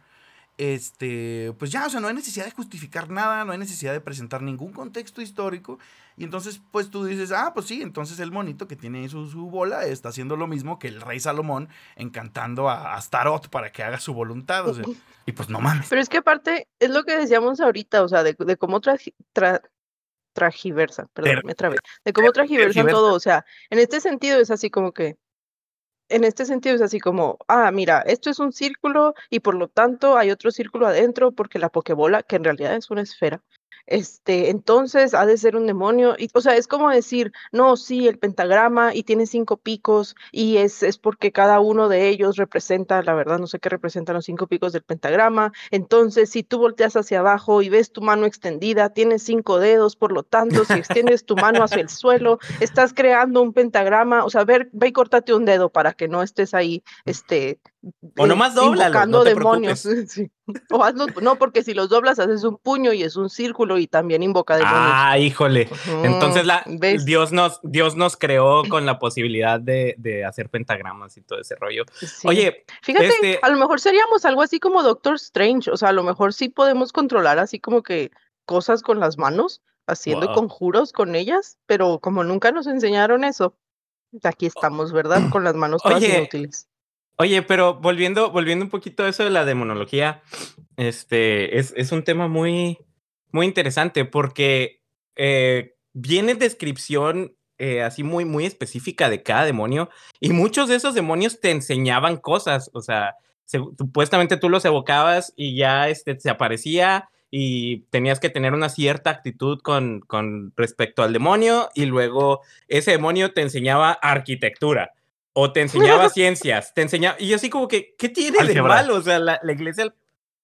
este, pues ya, o sea, no hay necesidad de justificar nada, no hay necesidad de presentar ningún contexto histórico. Y entonces, pues tú dices, ah, pues sí, entonces el monito que tiene su, su bola está haciendo lo mismo que el rey Salomón encantando a Astaroth para que haga su voluntad. O sea, y pues no mames. Pero es que aparte, es lo que decíamos ahorita, o sea, de, de cómo traji- tra- tragiversa, perdón, me trabé, de cómo tragiversan todo, o sea, en este sentido es así como que, en este sentido es así como, ah, mira, esto es un círculo y por lo tanto hay otro círculo adentro porque la pokebola, que en realidad es una esfera, este, entonces ha de ser un demonio, y, o sea, es como decir, no, sí, el pentagrama y tiene cinco picos y es, es porque cada uno de ellos representa, la verdad, no sé qué representan los cinco picos del pentagrama, entonces si tú volteas hacia abajo y ves tu mano extendida, tienes cinco dedos, por lo tanto, si extiendes tu mano hacia el suelo, estás creando un pentagrama, o sea, ver, ve y córtate un dedo para que no estés ahí, este... O eh, nomás invocando no demonios. sí. O hazlo- no, porque si los doblas haces un puño y es un círculo y también invoca demonios. Ah, híjole. Entonces la, ¿ves? Dios, nos, Dios nos creó con la posibilidad de, de hacer pentagramas y todo ese rollo. Sí. Oye, Fíjate, este- a lo mejor seríamos algo así como Doctor Strange, o sea, a lo mejor sí podemos controlar así como que cosas con las manos, haciendo Wow. conjuros con ellas, pero como nunca nos enseñaron eso, aquí estamos, ¿verdad? Con las manos todas Oye, inútiles. Oye, pero volviendo, volviendo un poquito a eso de la demonología, este es, un tema muy, muy interesante porque eh, viene descripción eh, así muy, muy específica de cada demonio y muchos de esos demonios te enseñaban cosas, o sea, se- supuestamente tú los evocabas y ya este, se aparecía y tenías que tener una cierta actitud con, con respecto al demonio y luego ese demonio te enseñaba arquitectura o te enseñaba ciencias, te enseñaba, y yo así como que, ¿qué tiene de Álgebra. malo? O sea, la, la iglesia,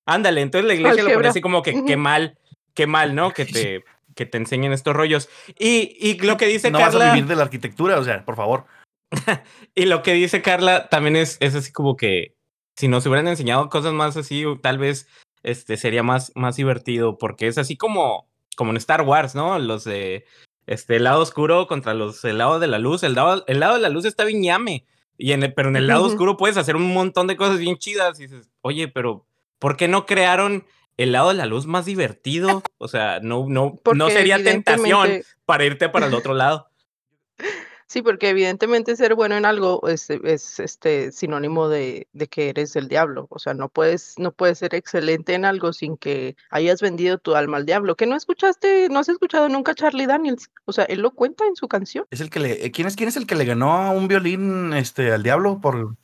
ándale, entonces la iglesia lo pone así como que, qué mal, qué mal, ¿no? Que te, que te enseñen estos rollos. Y, y lo que dice no vas a Carla, vivir de la arquitectura, o sea, por favor. y lo que dice Carla también es, es así como que si nos hubieran enseñado cosas más así, tal vez este sería más, más divertido, porque es así como, como en Star Wars, ¿no? Los de este el lado oscuro contra los el lado de la luz. El lado, el lado de la luz está bien llame. Y en el, pero en el lado oscuro puedes hacer un montón de cosas bien chidas. Y dices, oye, pero ¿por qué no crearon el lado de la luz más divertido? O sea, no, no, no sería tentación para irte para el otro lado. Sí, porque evidentemente ser bueno en algo es, es este sinónimo de, de, que eres el diablo. O sea, no puedes, no puedes ser excelente en algo sin que hayas vendido tu alma al diablo. Que no escuchaste, no has escuchado nunca a Charlie Daniels. O sea, él lo cuenta en su canción. Es el que le, ¿quién es, quién es el que le ganó un violín este al diablo por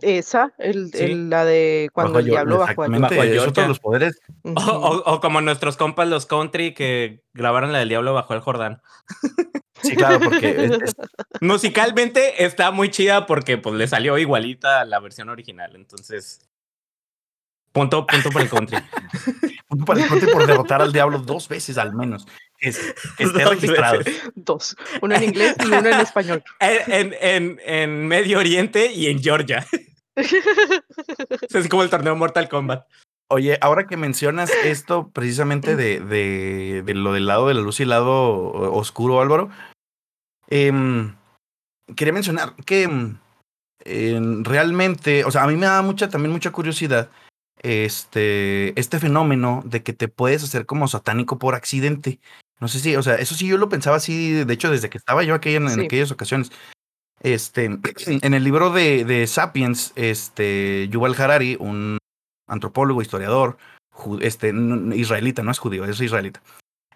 esa, el, el, la de cuando el diablo bajó, bajo a los poderes. o, o, como nuestros compas los country que grabaron la del diablo bajo el Jordán. Sí, claro, porque musicalmente está muy chida porque pues le salió igualita la versión original, entonces punto punto para el country. punto para el country por derrotar al diablo dos veces al menos. Es, que esté registrado. Dos, uno en inglés y uno en español. En, en, en Medio Oriente y en Georgia. es como el torneo Mortal Kombat. Oye, ahora que mencionas esto precisamente de, de, de, lo del lado de la luz y el lado oscuro, Álvaro, eh, quería mencionar que eh, realmente, o sea, a mí me da mucha, también mucha curiosidad este, este fenómeno de que te puedes hacer como satánico por accidente. No sé si, o sea, eso sí yo lo pensaba así, de hecho, desde que estaba yo aquí en, en aquellas ocasiones. Este, en el libro de, de, Sapiens, este, Yuval Harari, un antropólogo, historiador, este, israelita, no es judío, es israelita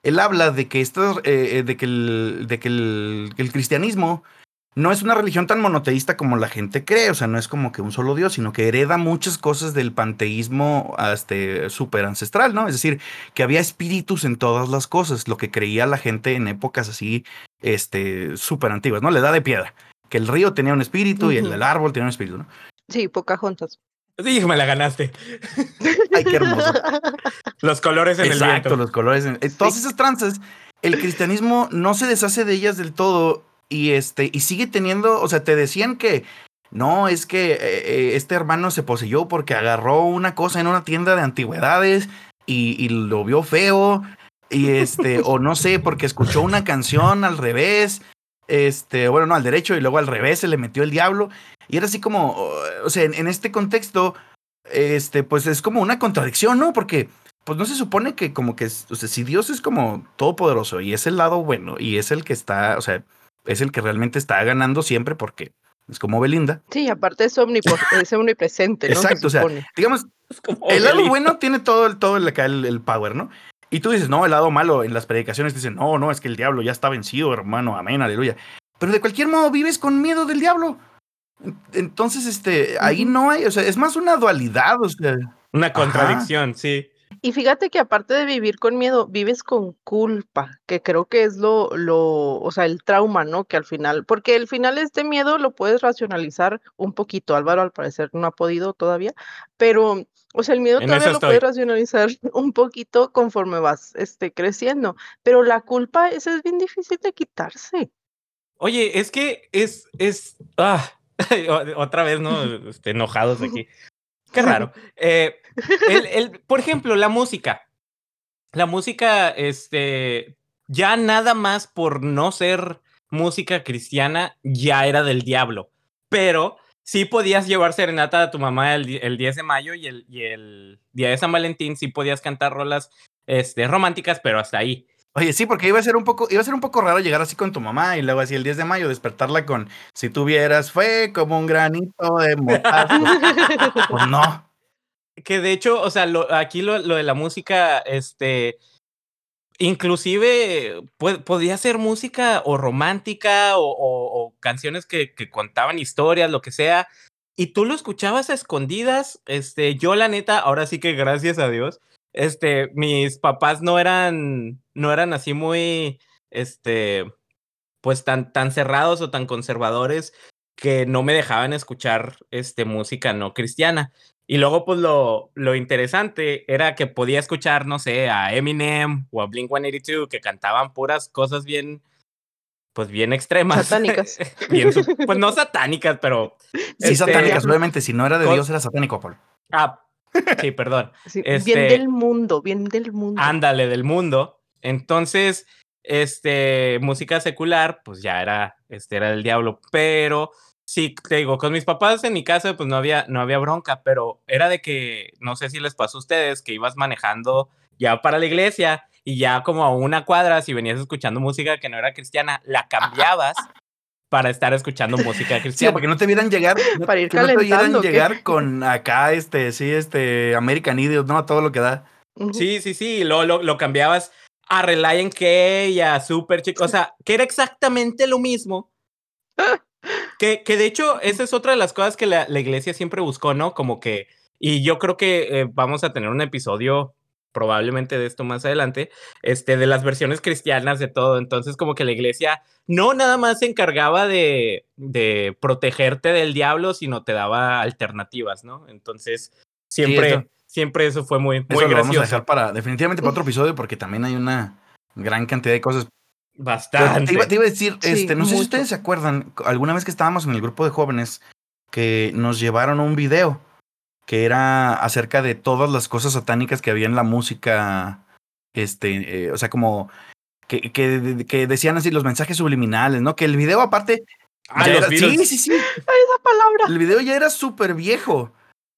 él habla de que, esto, eh, de que, el, de que el, el, cristianismo no es una religión tan monoteísta como la gente cree, o sea, no es como que un solo Dios, sino que hereda muchas cosas del panteísmo este, súper ancestral, ¿no? Es decir, que había espíritus en todas las cosas, lo que creía la gente en épocas así, este, súper antiguas, ¿no? La edad de piedra, que el río tenía un espíritu y el, el, árbol tenía un espíritu, ¿no? Sí, juntas. Sí, me la ganaste. Ay, qué hermoso. Los colores en Exacto, el viento. los colores. En... Sí. Todas esas tranzas, el cristianismo no se deshace de ellas del todo y este y sigue teniendo, o sea, te decían que no, es que eh, este hermano se poseyó porque agarró una cosa en una tienda de antigüedades y, y lo vio feo y este o no sé, porque escuchó una canción al revés este, bueno, no, al derecho y luego al revés se le metió el diablo. Y era así como, o sea, en, en, este contexto, este, pues es como una contradicción, ¿no? Porque, pues no se supone que como que, o sea, si Dios es como todopoderoso y es el lado bueno y es el que está, o sea, es el que realmente está ganando siempre porque es como Belinda. Sí, aparte es, es omnipresente, ¿no? Exacto, o sea, digamos, el lado bueno tiene todo el, todo el, el, el power, ¿no? Y tú dices, no, el lado malo en las predicaciones dicen, no, no, es que el diablo ya está vencido, hermano, amén, aleluya. Pero de cualquier modo vives con miedo del diablo. Entonces, este, ahí no hay, o sea, es más una dualidad, o sea. Una contradicción, Ajá. sí. Y fíjate que aparte de vivir con miedo, vives con culpa, que creo que es lo, lo, o sea, el trauma, ¿no? Que al final, porque al final este miedo lo puedes racionalizar un poquito. Álvaro al parecer no ha podido todavía, pero, o sea, el miedo En todavía lo estoy. puedes racionalizar un poquito conforme vas, este, creciendo. Pero la culpa, esa es bien difícil de quitarse. Oye, es que es, es, ah, otra vez, ¿no? Este, enojados aquí. Qué raro. Eh, el, el, por ejemplo, la música. La música, este, ya nada más por no ser música cristiana, ya era del diablo. Pero sí podías llevar serenata a tu mamá el, el 10 de mayo y el, y el día de San Valentín sí podías cantar rolas este, románticas, pero hasta ahí. Oye, sí, porque iba a ser un poco, iba a ser un poco raro llegar así con tu mamá y luego así el 10 de mayo despertarla con si tuvieras fue como un granito de mostaza. pues no. Que de hecho, o sea, lo, aquí lo, lo, de la música, este, inclusive pod podía ser música o romántica o, canciones que, que, contaban historias, lo que sea, y tú lo escuchabas a escondidas. Este, yo la neta, ahora sí que gracias a Dios, este, mis papás no eran, no eran así muy, este, pues tan, tan cerrados o tan conservadores que no me dejaban escuchar, este, música no cristiana. Y luego, pues lo, lo interesante era que podía escuchar, no sé, a Eminem o a Blink 182 que cantaban puras cosas bien, pues bien extremas. Satánicas. bien, pues no satánicas, pero. Sí, este, satánicas, obviamente. Si no era de Dios, era satánico, Paul. Ah, sí, perdón. Sí, este, bien del mundo, bien del mundo. Ándale, del mundo. Entonces, este, música secular, pues ya era, este, era del diablo. Pero sí, te digo, con mis papás en mi casa, pues no había, no había bronca, pero era de que, no sé si les pasó a ustedes, que ibas manejando ya para la iglesia y ya como a una cuadra, si venías escuchando música que no era cristiana, la cambiabas para estar escuchando música cristiana. Sí, porque no te vieran llegar, para ir que no te vieran llegar con acá, este, sí, este, American Idiot, ¿no? Todo lo que da. Sí, sí, sí, lo, lo, lo cambiabas a Relay que ella, Super Chico, o sea, que era exactamente lo mismo. que, que de hecho, esa es otra de las cosas que la, la iglesia siempre buscó, ¿no? Como que, y yo creo que eh, vamos a tener un episodio probablemente de esto más adelante, este, de las versiones cristianas de todo. Entonces, como que la iglesia no nada más se encargaba de, de protegerte del diablo, sino te daba alternativas, ¿no? Entonces, siempre, siempre eso fue muy, muy eso lo vamos a dejar para, definitivamente para otro episodio, porque también hay una gran cantidad de cosas. Bastante. Te iba, a decir, este, no sé si ustedes se acuerdan, alguna vez que estábamos en el grupo de jóvenes, que nos llevaron un video que era acerca de todas las cosas satánicas que había en la música, este, eh, o sea, como que, que, que, decían así los mensajes subliminales, ¿no? Que el video aparte... Ah, los era, sí, sí, sí. Esa palabra. El video ya era súper viejo.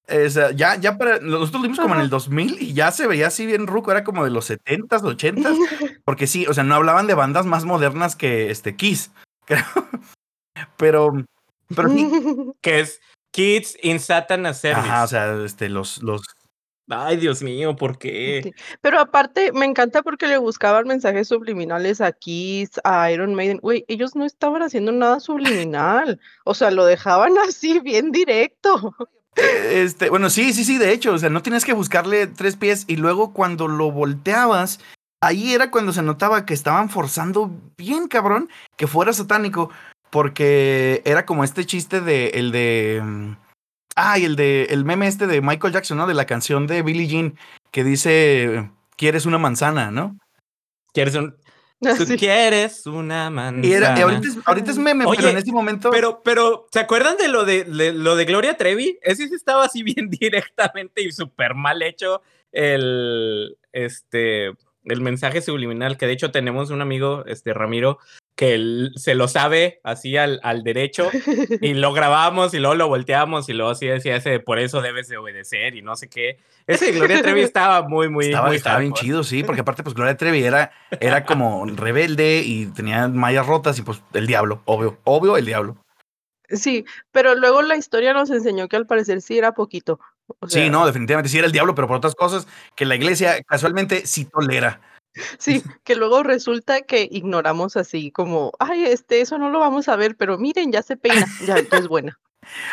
O sea, ya, ya para. Nosotros lo vimos como en el 2000 y ya se veía así bien ruco, era como de los 70s, 80s. Porque sí, o sea, no hablaban de bandas más modernas que este Kiss, creo. Pero. Pero Que es Kids in Satan Service. Ajá, o sea, este, los, los. Ay, Dios mío, ¿por qué? Pero aparte, me encanta porque le buscaban mensajes subliminales a Kiss, a Iron Maiden. Güey, ellos no estaban haciendo nada subliminal. o sea, lo dejaban así, bien directo. Este, bueno, sí, sí, sí, de hecho, o sea, no tienes que buscarle tres pies y luego cuando lo volteabas, ahí era cuando se notaba que estaban forzando bien cabrón que fuera satánico, porque era como este chiste de el de ah, y el de el meme este de Michael Jackson, ¿no? De la canción de Billie Jean que dice quieres una manzana, ¿no? Quieres un Tú quieres una manzana. Y, era, ahorita, es, ahorita, es, meme, Oye, pero en este momento. Pero, pero, ¿se acuerdan de lo de, de lo de Gloria Trevi? Ese sí estaba así bien directamente y súper mal hecho el, este, el mensaje subliminal, que de hecho tenemos un amigo, este Ramiro, que él se lo sabe así al, al derecho y lo grabamos y luego lo volteamos y luego así decía ese por eso debes de obedecer y no sé qué. Ese Gloria Trevi estaba muy, muy, estaba, muy estaba bien chido, sí, porque aparte pues Gloria Trevi era, era como rebelde y tenía mallas rotas y pues el diablo, obvio, obvio el diablo. Sí, pero luego la historia nos enseñó que al parecer sí era poquito. O sea, sí, no, definitivamente sí era el diablo, pero por otras cosas que la iglesia casualmente sí tolera. Sí, que luego resulta que ignoramos así como, ay, este, eso no lo vamos a ver, pero miren, ya se peina, ya, ya es buena.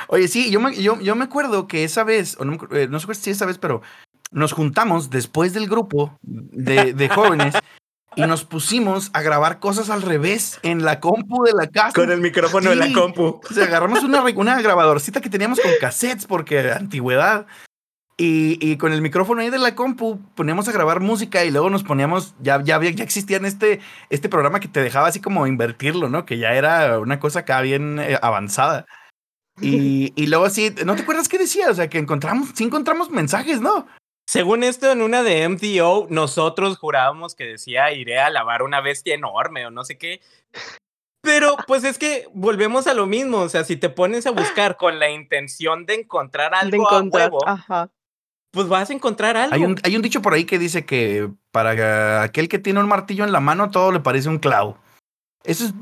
Oye, sí, yo me, yo, yo me acuerdo que esa vez, o no, eh, no sé si esa vez, pero nos juntamos después del grupo de, de jóvenes y nos pusimos a grabar cosas al revés en la compu de la casa. Con el micrófono Sí. de la compu. O sea, agarramos una, una grabadorcita que teníamos con cassettes porque antigüedad. Y, y, con el micrófono ahí de la compu poníamos a grabar música y luego nos poníamos, ya, ya, ya existían este, este programa que te dejaba así como invertirlo, ¿no? Que ya era una cosa acá bien eh, avanzada. Y, y luego así, ¿no te acuerdas qué decía? O sea, que encontramos, sí encontramos mensajes, ¿no? Según esto, en una de MTO, nosotros jurábamos que decía iré a lavar una bestia enorme o no sé qué. Pero pues es que volvemos a lo mismo, o sea, si te pones a buscar con la intención de encontrar algo de encontrar, a huevo, ajá. pues vas a encorar algo. Hay un, hay un dicho por ahí que dice que para aquel que tiene un martillo en la mano todo le parece un clavo. Eso es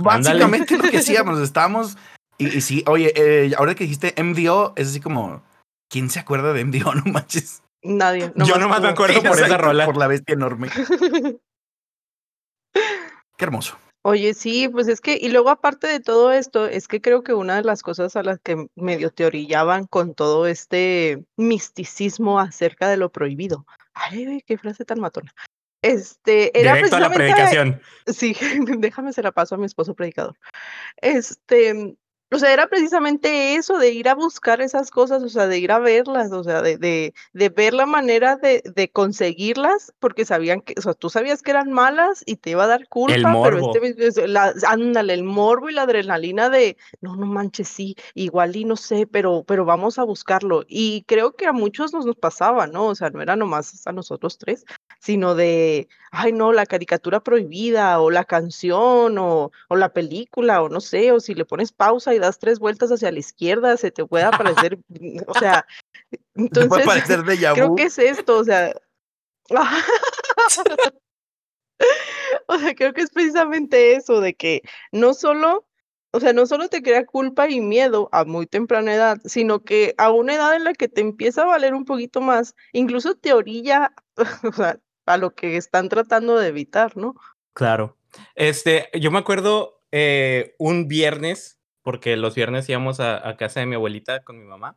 básicamente Ándale. lo que hacíamos, estábamos... Y, y sí, oye, eh, ahora que dijiste MDO, es así como... ¿Quién se acuerda de MDO? No manches. Nadie. No Yo nomás me acuerdo por esa rola. Por la bestia enorme. Qué hermoso. Oye, sí, pues es que, y luego aparte de todo esto, es que creo que una de las cosas a las que medio te orillaban con todo este misticismo acerca de lo prohibido. Ay, qué frase tan matona. Este, era Directo a la predicación. Sí, déjame se la paso a mi esposo predicador. Este, O sea, era precisamente eso, de ir a buscar esas cosas, o sea, de ir a verlas, o sea, de, de, de ver la manera de, de conseguirlas, porque sabían que, o sea, tú sabías que eran malas y te iba a dar culpa, pero morbo. este, es- la, ándale, el morbo y la adrenalina de, no, no manches, sí, igual y no sé, pero, pero vamos a buscarlo. Y creo que a muchos nos, nos pasaba, ¿no? O sea, no era nomás a nosotros tres, sino de, ay, no, la caricatura prohibida, o la canción, o, o la película, o no sé, o si le pones pausa y das tres vueltas hacia la izquierda, se te puede aparecer, mm, o sea, puede entonces, creo que es esto, o sea, o sea, creo que es precisamente eso, de que no solo, o sea, no solo te crea culpa y miedo a muy temprana edad, sino que a una edad en la que te empieza a valer un poquito más, incluso te orilla, o sea, a lo que están tratando de evitar, ¿no? Claro. Este, yo me acuerdo eh, un viernes, porque los viernes íbamos a, a casa de mi abuelita con mi mamá.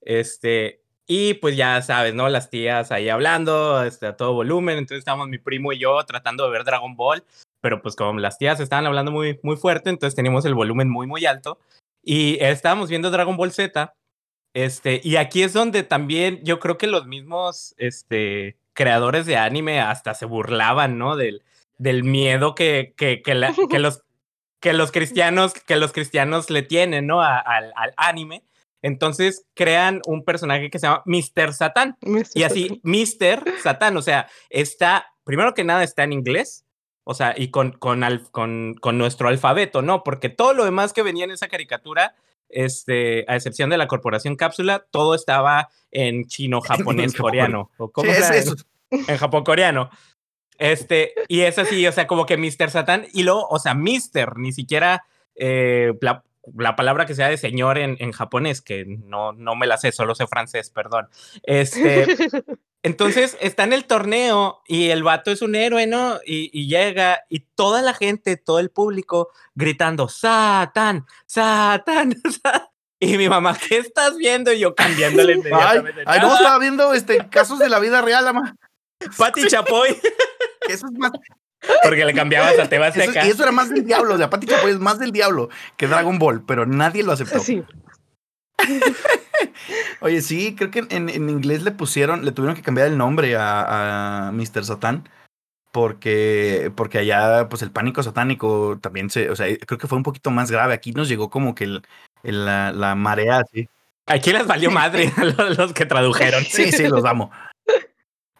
Este, y pues ya sabes, ¿no? Las tías ahí hablando, este, a todo volumen. Entonces estábamos mi primo y yo tratando de ver Dragon Ball. Pero pues como las tías estaban hablando muy, muy fuerte, entonces teníamos el volumen muy, muy alto. Y estábamos viendo Dragon Ball Z. Este, y aquí es donde también yo creo que los mismos este, creadores de anime hasta se burlaban, ¿no? Del, del miedo que, que, que, la- que los, que, los cristianos, que los cristianos le tienen, ¿no? A- al, al anime. Entonces crean un personaje que se llama Mr. Satán. Y así, Mr. Satán, o sea, está, primero que nada está en inglés, o sea, y con, con, al- con, con nuestro alfabeto, ¿no? Porque todo lo demás que venía en esa caricatura, este, a excepción de la corporación cápsula, todo estaba en chino, japonés, coreano. ¿O Sí, cómo es era? eso. en Japón coreano. Este, y es así, o sea, como que Mr. Satán, y luego, o sea, Mr. ni siquiera eh, la, la palabra que sea de señor en, en japonés, que no, no me la sé, solo sé francés, perdón. Este, entonces está en el torneo y el vato es un héroe, ¿no? Y, y llega y toda la gente, todo el público gritando, Satán, Satán, Satán. Y mi mamá, ¿qué estás viendo? Y yo cambiándole Ay, inmediatamente. ay, no, "Nada, estaba viendo este, casos de la vida real, ama. Pati Chapoy, Eso es más, porque le cambiabas a Teba eso, Seca. y eso era más del diablo. O sea, Pati Chapoy es más del diablo que Dragon Ball, pero nadie lo aceptó. Sí, Oye, sí, creo que en, en inglés le pusieron, le tuvieron que cambiar el nombre a, a Mr. Satán. Porque, porque allá, pues el pánico satánico también se, o sea, creo que fue un poquito más grave. Aquí nos llegó como que el, el- la, la marea así. Aquí les valió madre a los que tradujeron. Sí, sí, los amo.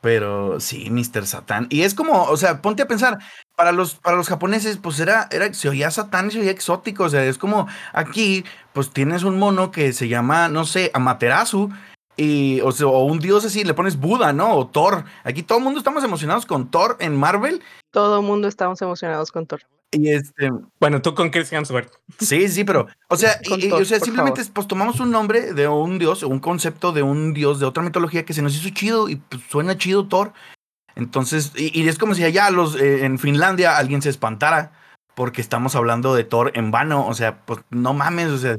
Pero sí, Mr. Satán. Y es como, o sea, ponte a pensar, para los, para los japoneses, pues era, era, se oía Satán y se oía exótico. O sea, es como aquí, pues tienes un mono que se llama, no sé, Amaterasu. Y, o, sea, o un dios así, le pones Buda, ¿no? O Thor. Aquí todo el mundo estamos emocionados con Thor en Marvel. todo el mundo estábamos emocionados con Thor. Y este, Bueno, tú con Chris Hemsworth. Sí, sí, pero, o sea, y- o sea simplemente favor. pues tomamos un nombre de un dios, un concepto de un dios de otra mitología que se nos hizo chido y pues, suena chido Thor. Entonces, y, y es como si allá los, eh, en Finlandia alguien se espantara porque estamos hablando de Thor en vano, o sea, pues no mames, o sea,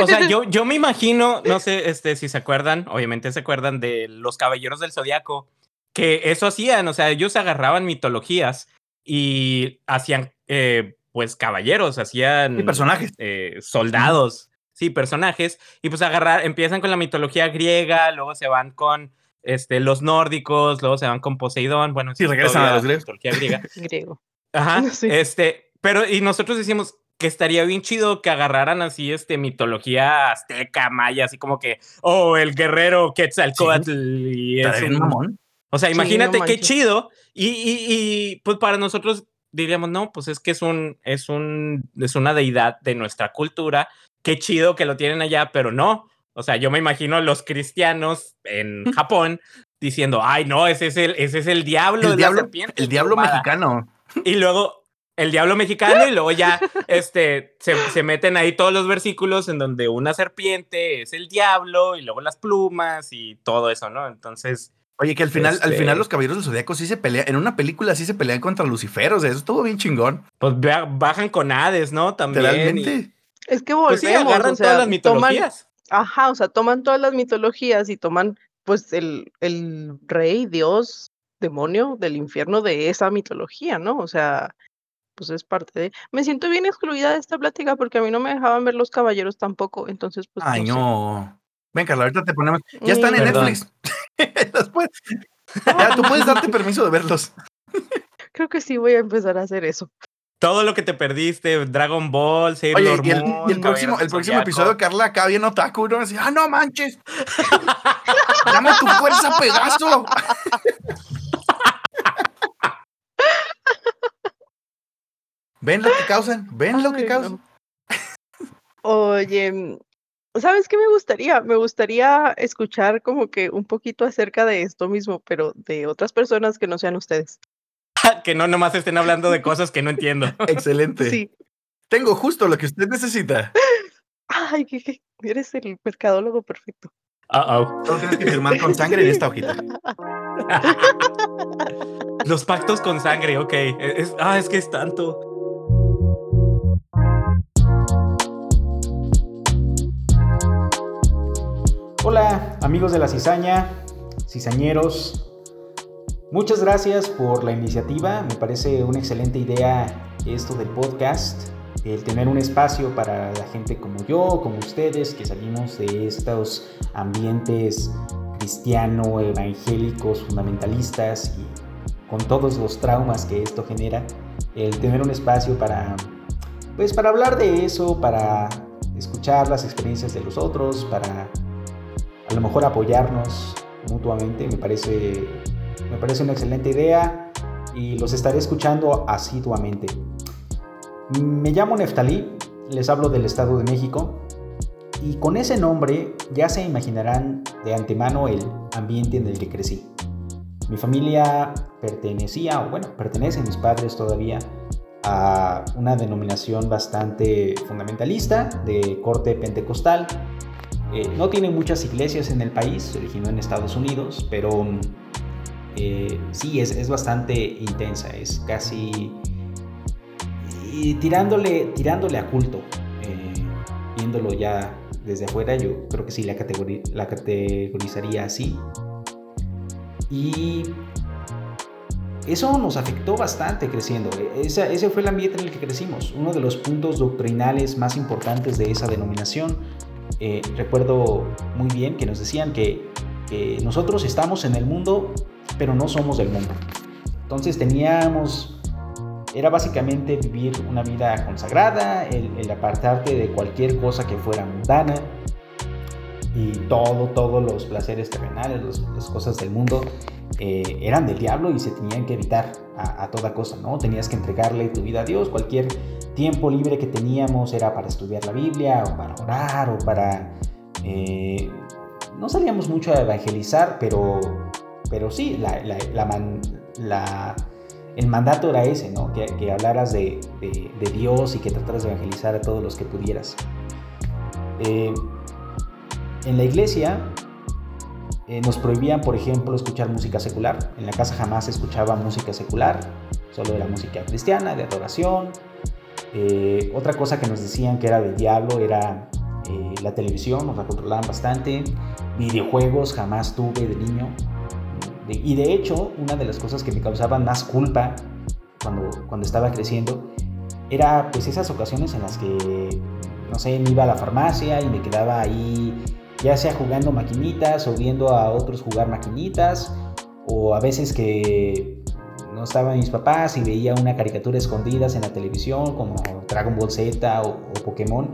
O sea, yo, yo me imagino, no sé este, si se acuerdan, obviamente se acuerdan de los caballeros del zodiaco, que eso hacían, o sea, ellos agarraban mitologías y hacían, eh, pues, caballeros, hacían y personajes. eh, soldados, sí, personajes, y pues agarrar, empiezan con la mitología griega, luego se van con este, los nórdicos, luego se van con Poseidón, bueno, Sí, regresan a los griegos. mitología griega. Griego. Ajá, Sí. este, pero y nosotros decimos que estaría bien chido que agarraran así, este, mitología azteca, maya, así como que, oh, el guerrero Quetzalcóatl y es un- mamón. O sea, Sí, imagínate no qué chido. Y, y, y, pues para nosotros diríamos, no, pues es que es un, es un, es una deidad de nuestra cultura. Qué chido que lo tienen allá, pero no. O sea, yo me imagino a los cristianos en Japón diciendo, ay, no, ese es el, ese es el diablo, El la diablo, serpiente el diablo emplumada". mexicano. Y luego el diablo mexicano y luego ya este, se, se meten ahí todos los versículos en donde una serpiente es el diablo y luego las plumas y todo eso, ¿no? Entonces, Oye, que al final, al Este- final los caballeros del Zodíaco sí se pelean, en una película sí se pelean contra Lucifer, o sea, eso estuvo bien chingón. pues ba- bajan con Hades, ¿no? También. y- Literalmente. Es que pues sí, volvemos, agarran o sea, todas las toman, mitologías. ajá, o sea, toman todas las mitologías y toman, pues, el, el rey, dios, demonio del infierno de esa mitología, ¿no? O sea, pues es parte de... Me siento bien excluida de esta plática porque a mí no me dejaban ver los caballeros tampoco, entonces pues... Ay, no. sé. no. Ven, Carla, ahorita te ponemos. Ya están en Mm, Perdón. Netflix. Ya, tú puedes darte permiso de verlos. Creo que sí voy a empezar a hacer eso. Todo lo que te perdiste, Dragon Ball, Oye, Sailor y el, Moon, y el próximo, el próximo Zodiaco. episodio, Carla acá bien otaku, ¿no? Así, ah, no manches. Dame tu fuerza, Pegaso. Ven lo que causan, ven lo que causan. no. Oye, ¿sabes qué me gustaría? Me gustaría escuchar como que un poquito acerca de esto mismo, pero de otras personas que no sean ustedes. que no nomás estén hablando de cosas que no entiendo. Excelente. Sí. Tengo justo lo que usted necesita. Ay, que- que eres el mercadólogo perfecto. Uh-oh. Solo tienes que firmar con sangre en esta hojita. Los pactos con sangre, ok. Es, ah, es que es tanto. Hola amigos de la cizaña, cizañeros. Muchas gracias por la iniciativa. Me parece una excelente idea esto del podcast. El tener un espacio para la gente como yo, como ustedes, que salimos de estos ambientes cristiano, evangélicos, fundamentalistas y con todos los traumas que esto genera. El tener un espacio para, pues, para hablar de eso, para escuchar las experiencias de los otros, para a lo mejor apoyarnos mutuamente, me parece, me parece una excelente idea y los estaré escuchando asiduamente. Me llamo Neftalí, les hablo del Estado de México y con ese nombre ya se imaginarán de antemano el ambiente en el que crecí. Mi familia pertenecía, o bueno, pertenecen mis padres todavía a una denominación bastante fundamentalista de corte pentecostal, eh, no tiene muchas iglesias en el país, se originó en Estados Unidos, pero eh, sí, es, es, bastante intensa, es casi... Tirándole, tirándole a culto, eh, viéndolo ya desde afuera, yo creo que sí la, categori la categorizaría así. Y eso nos afectó bastante creciendo. Esa, ese fue el ambiente en el que crecimos. Uno de los puntos doctrinales más importantes de esa denominación eh, recuerdo muy bien que nos decían que, nosotros estamos en el mundo, pero no somos del mundo. Entonces teníamos, era básicamente vivir una vida consagrada, el, el apartarte de cualquier cosa que fuera mundana y todo, todos los placeres terrenales, las cosas del mundo eh, eran del diablo y se tenían que evitar a, toda cosa, ¿no? Tenías que entregarle tu vida a Dios, cualquier tiempo libre que teníamos era para estudiar la Biblia o para orar o para... Eh, no salíamos mucho a evangelizar, pero, pero sí, la, la, el mandato era ese, ¿no? Que, hablaras de, de, de, Dios y que trataras de evangelizar a todos los que pudieras. Eh, en la iglesia eh, nos prohibían, por ejemplo, escuchar música secular. En la casa jamás se escuchaba música secular, solo era música cristiana, de adoración, eh, otra cosa que nos decían que era del diablo era eh, la televisión, nos la controlaban bastante. Videojuegos jamás tuve de niño. Y de hecho, una de las cosas que me causaban más culpa cuando, cuando estaba creciendo era pues esas ocasiones en las que, no sé, me iba a la farmacia y me quedaba ahí ya sea jugando maquinitas o viendo a otros jugar maquinitas o a veces que no estaban mis papás y veía una caricatura escondidas en la televisión como Dragon Ball Z o, o, Pokémon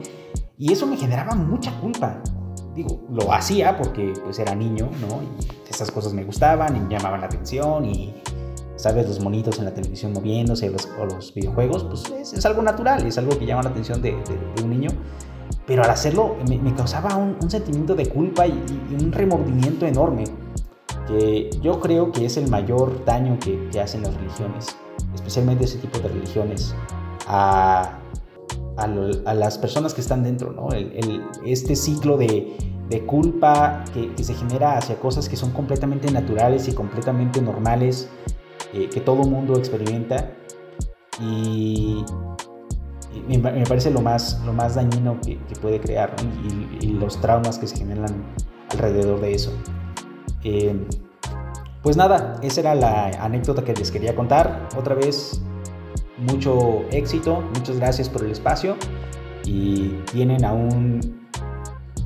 y eso me generaba mucha culpa. Digo, lo hacía porque pues era niño, ¿no? Y esas cosas me gustaban y llamaban la atención y, ¿sabes? Los monitos en la televisión moviéndose los, o los videojuegos, pues es, algo natural, es algo que llama la atención de un niño. Pero al hacerlo me, me causaba un, un, sentimiento de culpa y, y un remordimiento enorme que yo creo que es el mayor daño que, que hacen las religiones, especialmente ese tipo de religiones, a, a, lo, a las personas que están dentro, ¿no? El, el, este ciclo de, de culpa que, que, se genera hacia cosas que son completamente naturales y completamente normales, eh, que todo mundo experimenta, y, me, parece lo más, lo más dañino que, que puede crear, y los traumas que se generan alrededor de eso. Eh, pues nada, esa era la anécdota que les quería contar. Otra vez, mucho éxito, muchas gracias por el espacio y tienen aún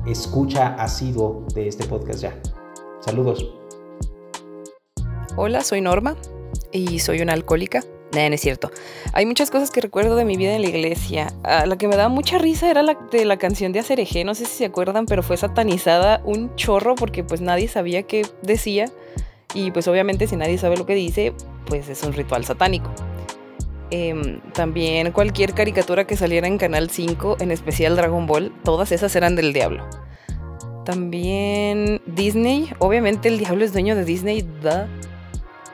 escucha asiduo de este podcast ya. Saludos. Hola, soy Norma y soy una alcohólica. No, no es cierto. Hay muchas cosas que recuerdo de mi vida en la iglesia. Ah, la que me daba mucha risa era la de la canción de Acereje. No sé si se acuerdan, pero fue satanizada un chorro porque pues nadie sabía qué decía. Y pues obviamente si nadie sabe lo que dice, pues es un ritual satánico. Em, también cualquier caricatura que saliera en Canal 5, en especial Dragon Ball, todas esas eran del diablo. También Disney, obviamente el diablo es dueño de Disney.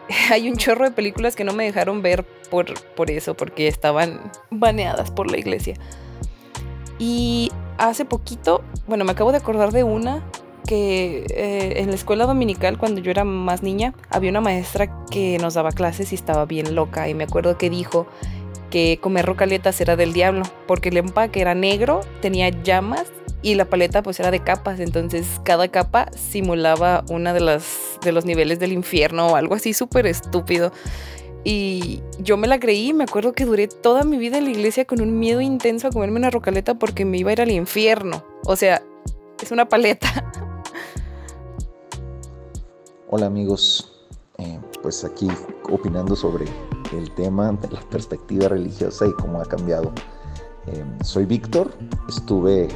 Hay un chorro de películas que no me dejaron ver por, por eso, porque estaban baneadas por la iglesia. Y hace poquito, bueno, me acabo de acordar de una que eh, en la escuela dominical, cuando yo era más niña, había una maestra que nos daba clases y estaba bien loca. Y me acuerdo que dijo que comer rocaletas era del diablo, porque el empaque era negro, tenía llamas y la paleta pues era de capas. Entonces cada capa simulaba una de, las, de los niveles del infierno o algo así súper estúpido. Y yo me la creí, me acuerdo que duré toda mi vida en la iglesia con un miedo intenso a comerme una rocaleta porque me iba a ir al infierno. O sea, es una paleta. Hola amigos, eh, pues aquí opinando sobre el tema de la perspectiva religiosa y cómo ha cambiado. Eh, soy Víctor, estuve,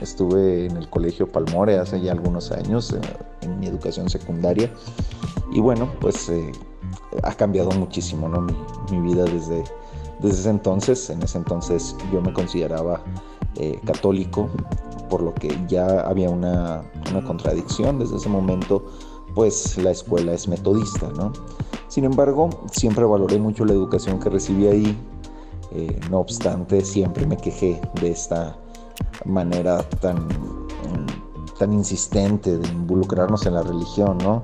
estuve en el Colegio Palmore hace ya algunos años eh, en mi educación secundaria y bueno, pues ha cambiado muchísimo ¿no? mi, vida desde, desde ese entonces. En ese entonces yo me consideraba católico, por lo que ya había una, una contradicción desde ese momento pues la escuela es metodista, ¿no? Sin embargo, siempre valoré mucho la educación que recibí ahí, eh, no obstante, siempre me quejé de esta manera tan, tan insistente de involucrarnos en la religión, ¿no?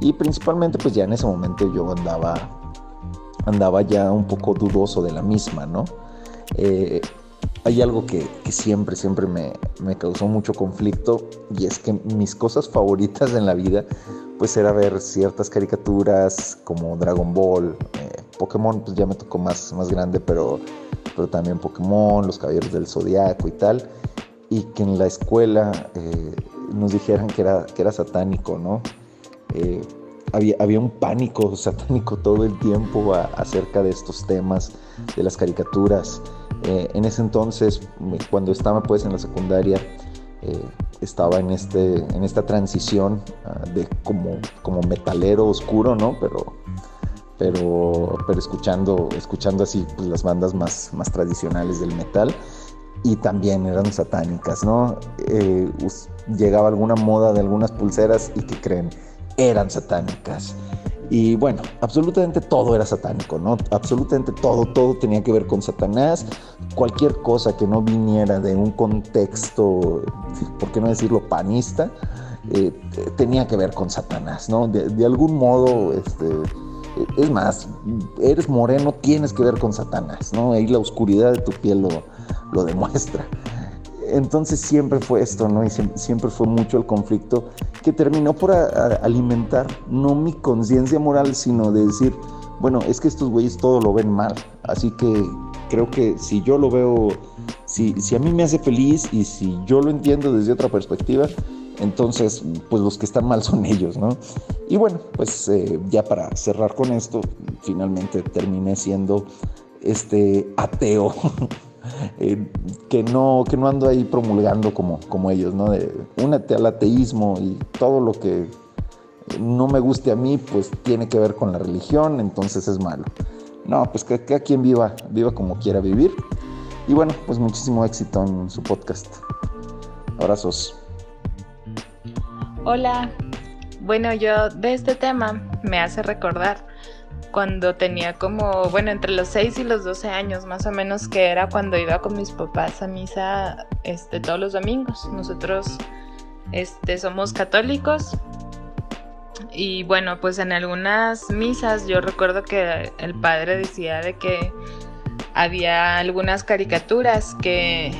Y principalmente, pues ya en ese momento yo andaba, andaba ya un poco dudoso de la misma, ¿no? Eh, hay algo que, siempre, siempre me, causó mucho conflicto y es que mis cosas favoritas en la vida pues era ver ciertas caricaturas como Dragon Ball, eh, Pokémon, pues ya me tocó más, más grande, pero, pero también Pokémon, los Caballeros del Zodiaco y tal, y que en la escuela eh, nos dijeran que era, que era satánico, ¿no? Eh, había, había, un pánico satánico todo el tiempo acerca de estos temas, de las caricaturas. En ese entonces, cuando estaba pues en la secundaria, estaba en, este, en esta transición ah, de como, como metalero oscuro, ¿no? Pero, pero, pero escuchando, escuchando así pues, las bandas más, más tradicionales del metal y también eran satánicas, ¿no? Eh, llegaba alguna moda de algunas pulseras y que creen, eran satánicas. Y bueno, absolutamente todo era satánico, ¿no? Absolutamente todo, todo tenía que ver con Satanás. Cualquier cosa que no viniera de un contexto, ¿por qué no decirlo panista? Eh, tenía que ver con Satanás, ¿no? De, algún modo, este, es más, eres moreno, tienes que ver con Satanás, ¿no? Ahí la oscuridad de tu piel lo, lo demuestra. Entonces siempre fue esto, ¿no? Y siempre fue mucho el conflicto que terminó por alimentar no mi conciencia moral, sino de decir, bueno, es que estos güeyes todo lo ven mal. Así que creo que si yo lo veo, si, si a mí me hace feliz y si yo lo entiendo desde otra perspectiva, entonces, pues los que están mal son ellos, ¿no? Y bueno, pues eh, ya para cerrar con esto, finalmente terminé siendo este ateo Eh, que, no, que no ando ahí promulgando como, como ellos, ¿no? De únete al ateísmo y todo lo que no me guste a mí, pues tiene que ver con la religión, entonces es malo. No, pues que cada quien viva, viva como quiera vivir. Y bueno, pues muchísimo éxito en su podcast. Abrazos. Hola. Bueno, yo de este tema me hace recordar cuando tenía como, bueno, entre los 6 y los 12 años más o menos, que era cuando iba con mis papás a misa este, todos los domingos. Nosotros este, somos católicos y bueno, pues en algunas misas yo recuerdo que el padre decía de que había algunas caricaturas que,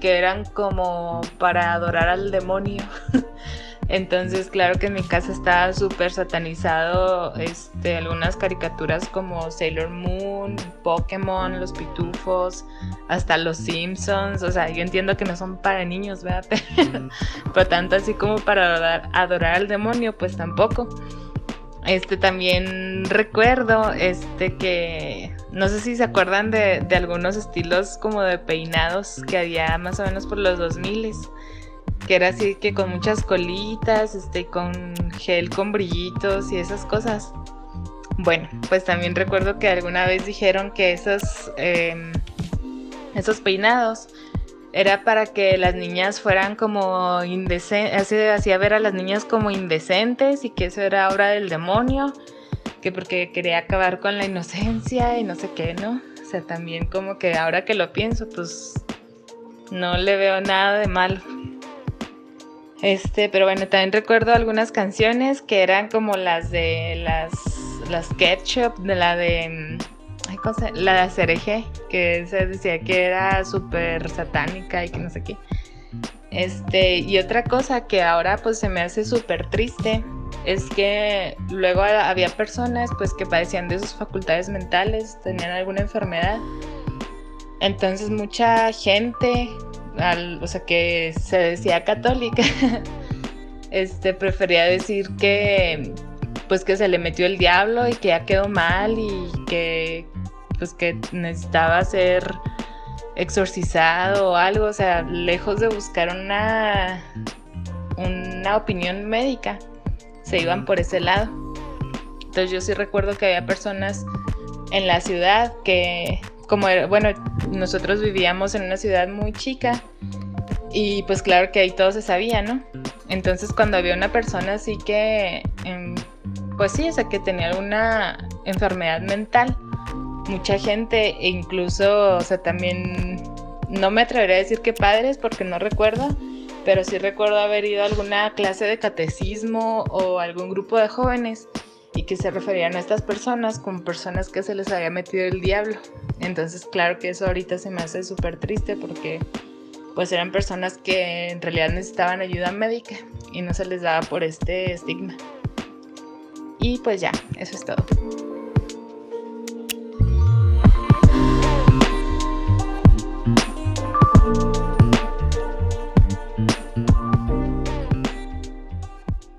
que eran como para adorar al demonio. Entonces, claro que en mi casa estaba súper satanizado este, algunas caricaturas como Sailor Moon, Pokémon, Los Pitufos, hasta Los Simpsons. O sea, yo entiendo que no son para niños, ¿verdad? Pero, tanto así como para adorar, adorar al demonio, pues tampoco. Este también recuerdo este que no sé si se acuerdan de, de, algunos estilos como de peinados que había más o menos por los 2000 que era así que con muchas colitas, este con gel con brillitos y esas cosas. Bueno, pues también recuerdo que alguna vez dijeron que esos eh, esos peinados era para que las niñas fueran como indecentes, hacía ver a las niñas como indecentes y que eso era obra del demonio, que porque quería acabar con la inocencia y no sé qué, ¿no? O sea, también como que ahora que lo pienso, pues no le veo nada de malo. Este, pero bueno, también recuerdo algunas canciones que eran como las de las, las Ketchup, de la de cosa, la de Cereje, que se decía que era súper satánica y que no sé qué. Este, y otra cosa que ahora pues se me hace súper triste es que luego había personas pues que padecían de sus facultades mentales, tenían alguna enfermedad. Entonces mucha gente, o sea que se decía católica, este prefería decir que pues que se le metió el diablo y que ya quedó mal y que pues que necesitaba ser exorcizado o algo, o sea, lejos de buscar una, una opinión médica, se iban por ese lado. Entonces yo sí recuerdo que había personas en la ciudad que, como bueno, nosotros vivíamos en una ciudad muy chica y pues claro que ahí todo se sabía, ¿no? Entonces cuando había una persona así que, em, pues sí, o sea, que tenía alguna enfermedad mental, mucha gente, e incluso, o sea, también no me atrevería a decir que padres porque no recuerdo, pero sí recuerdo haber ido a alguna clase de catecismo o algún grupo de jóvenes y que se referían a estas personas como personas que se les había metido el diablo. Entonces, claro que eso ahorita se me hace súper triste porque pues eran personas que en realidad necesitaban ayuda médica y no se les daba por este estigma. Y pues ya, eso es todo.